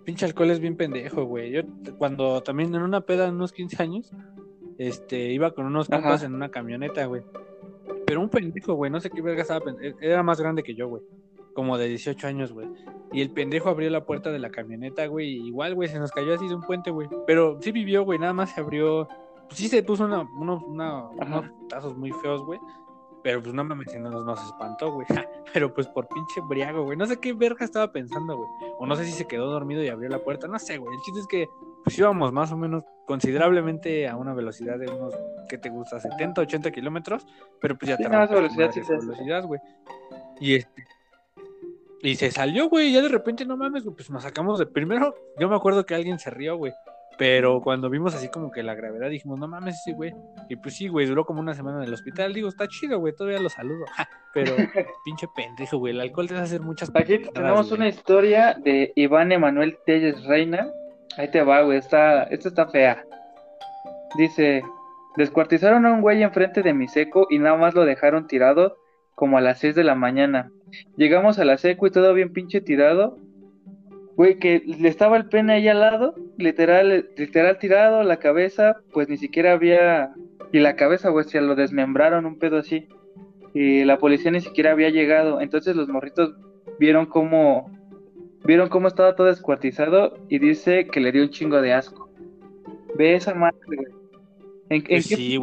Pinche alcohol es bien pendejo, güey. Yo cuando también en una peda en unos 15 años, este, iba con unos compas en una camioneta, güey. Pero un pendejo, güey, no sé qué verga estaba pensando. Era más grande que yo, güey como de 18 años, güey. Y el pendejo abrió la puerta de la camioneta, güey. igual, güey, se nos cayó así de un puente, güey. Pero sí vivió, güey, nada más se abrió. Pues sí se puso unos, unos tazos muy feos, güey. Pero pues no mames, nos, nos espantó, güey. Pero pues por pinche briago, güey. No sé qué verga estaba pensando, güey. O no sé si se quedó dormido y abrió la puerta. No sé, güey. El chiste es que pues íbamos más o menos considerablemente a una velocidad de unos, ¿qué te gusta? 70, 80 kilómetros. Pero pues ya te velocidad, sí, velocidad, güey. Y este, y se salió, güey, ya de repente, no mames, pues nos sacamos de... Primero, yo me acuerdo que alguien se rió, güey. Pero cuando vimos así como que la gravedad, dijimos, no mames, sí, güey. Y pues sí, güey, duró como una semana en el hospital. Digo, está chido, güey, todavía lo saludo. Pero pinche pendejo, güey, el alcohol te hace hacer muchas Aquí tenemos una historia de Iván Emanuel Telles Reina. Ahí te va, güey, está, esta está fea. Dice, descuartizaron a un güey enfrente de mi seco y nada más lo dejaron tirado como a las 6 de la mañana. Llegamos a la seco y todo bien pinche tirado. Güey, que le estaba el pene ahí al lado, literal, literal tirado, la cabeza, pues ni siquiera había. Y la cabeza, güey, se lo desmembraron un pedo así. Y la policía ni siquiera había llegado. Entonces los morritos vieron cómo. Vieron cómo estaba todo descuartizado y dice que le dio un chingo de asco. Ve esa madre, güey. ¿En, pues qué,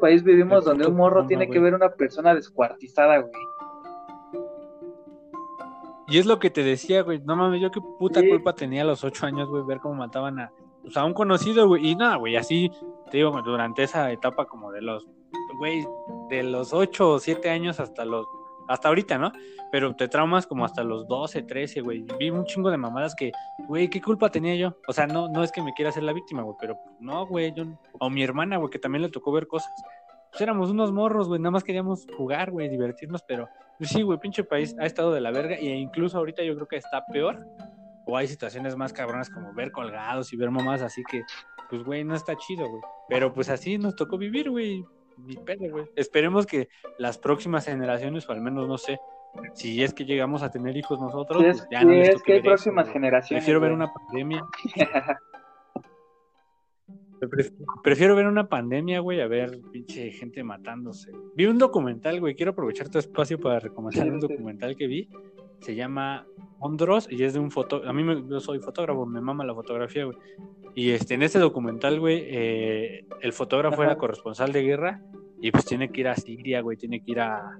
país, vivimos donde un morro tiene que ver una persona descuartizada, güey? Y es lo que te decía, güey. No mames, yo qué puta culpa tenía a los ocho años, güey, ver cómo mataban a, pues, a un conocido, güey. Y nada, güey, así, te digo, durante esa etapa como de los, güey, de los ocho o siete años hasta los hasta ahorita, ¿no? Pero te traumas como hasta los 12, 13, güey. Vi un chingo de mamadas que, güey, ¿qué culpa tenía yo? O sea, no, no es que me quiera hacer la víctima, güey, pero no, güey, yo... O mi hermana, güey, que también le tocó ver cosas. Pues éramos unos morros, güey, nada más queríamos jugar, güey, divertirnos, pero sí, güey, pinche país ha estado de la verga e incluso ahorita yo creo que está peor. O hay situaciones más cabronas como ver colgados y ver mamás, así que, pues, güey, no está chido, güey. Pero pues así nos tocó vivir, güey. Ni pedo, güey. Esperemos que las próximas generaciones, o al menos, no sé, si es que llegamos a tener hijos nosotros, pues ya no es que hay próximas generaciones. Prefiero ver una pandemia. Prefiero ver una pandemia, güey, a ver pinche gente matándose. Vi un documental, güey, quiero aprovechar tu espacio para recomendar un documental que vi. Se llama Ondros y es de un foto. A mí me, yo soy fotógrafo, me mama la fotografía, güey. Y este, en este documental, güey, eh, el fotógrafo era corresponsal de guerra y pues tiene que ir a Siria, güey, tiene que ir a,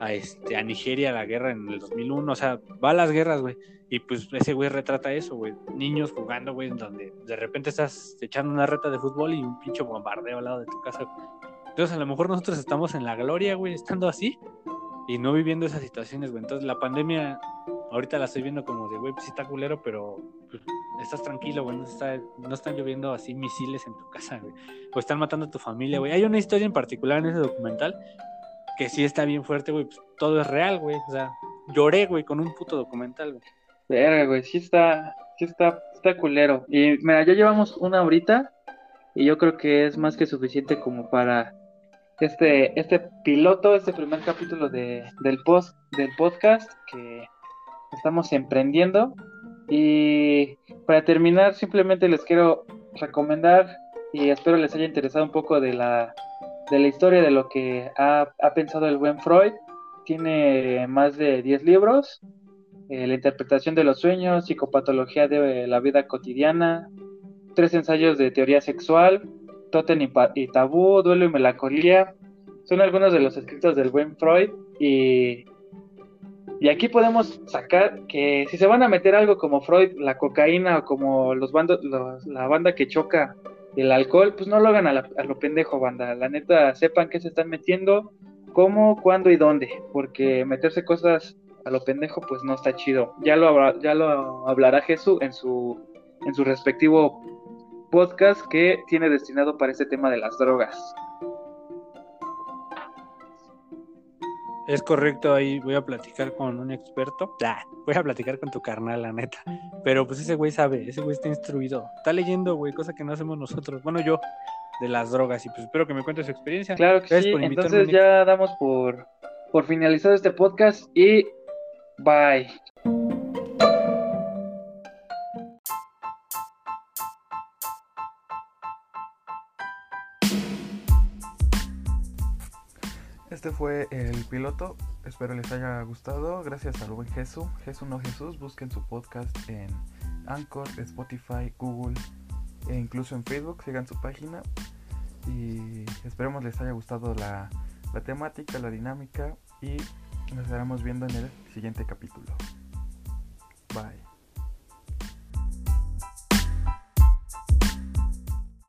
a, este, a Nigeria a la guerra en el 2001, o sea, va a las guerras, güey. Y pues ese güey retrata eso, güey. Niños jugando, güey, donde de repente estás echando una reta de fútbol y un pinche bombardeo al lado de tu casa. Entonces a lo mejor nosotros estamos en la gloria, güey, estando así y no viviendo esas situaciones, güey. Entonces la pandemia, ahorita la estoy viendo como de, güey, pues sí está culero, pero pues, estás tranquilo, güey. No, está, no están lloviendo así misiles en tu casa, güey. O están matando a tu familia, güey. Hay una historia en particular en ese documental que sí está bien fuerte, güey. Pues, todo es real, güey. O sea, lloré, güey, con un puto documental, güey. Verga, güey, sí está, sí está, está culero. Y mira, ya llevamos una horita y yo creo que es más que suficiente como para este, este piloto, este primer capítulo de, del, post, del podcast que estamos emprendiendo. Y para terminar, simplemente les quiero recomendar y espero les haya interesado un poco de la, de la historia de lo que ha, ha pensado el buen Freud. Tiene más de 10 libros eh, la interpretación de los sueños, psicopatología de la vida cotidiana, tres ensayos de teoría sexual, Totem y, tabú, duelo y melancolía. Son algunos de los escritos del buen Freud y, y aquí podemos sacar que si se van a meter algo como Freud, la cocaína o como los bandos, la banda que choca el alcohol, pues no lo hagan a, a lo pendejo, banda. La neta, sepan qué se están metiendo, cómo, cuándo y dónde, porque meterse cosas a lo pendejo, pues no está chido. Ya lo, ya lo hablará Jesús en su, en su respectivo podcast que tiene destinado para este tema de las drogas. Es correcto, ahí voy a platicar con un experto. voy a platicar con tu carnal, la neta. Pero pues ese güey sabe, ese güey está instruido. Está leyendo, güey, cosa que no hacemos nosotros. Bueno, yo, de las drogas. Y pues espero que me cuente su experiencia. Claro que sí. Entonces ya damos por, por finalizado este podcast y Bye. Este fue el piloto. Espero les haya gustado. Gracias al buen Jesús. Jesús no Jesús. Busquen su podcast en Anchor, Spotify, Google e incluso en Facebook. Sigan su página. Y esperemos les haya gustado la, la temática, la dinámica y nos estaremos viendo en el siguiente capítulo. Bye.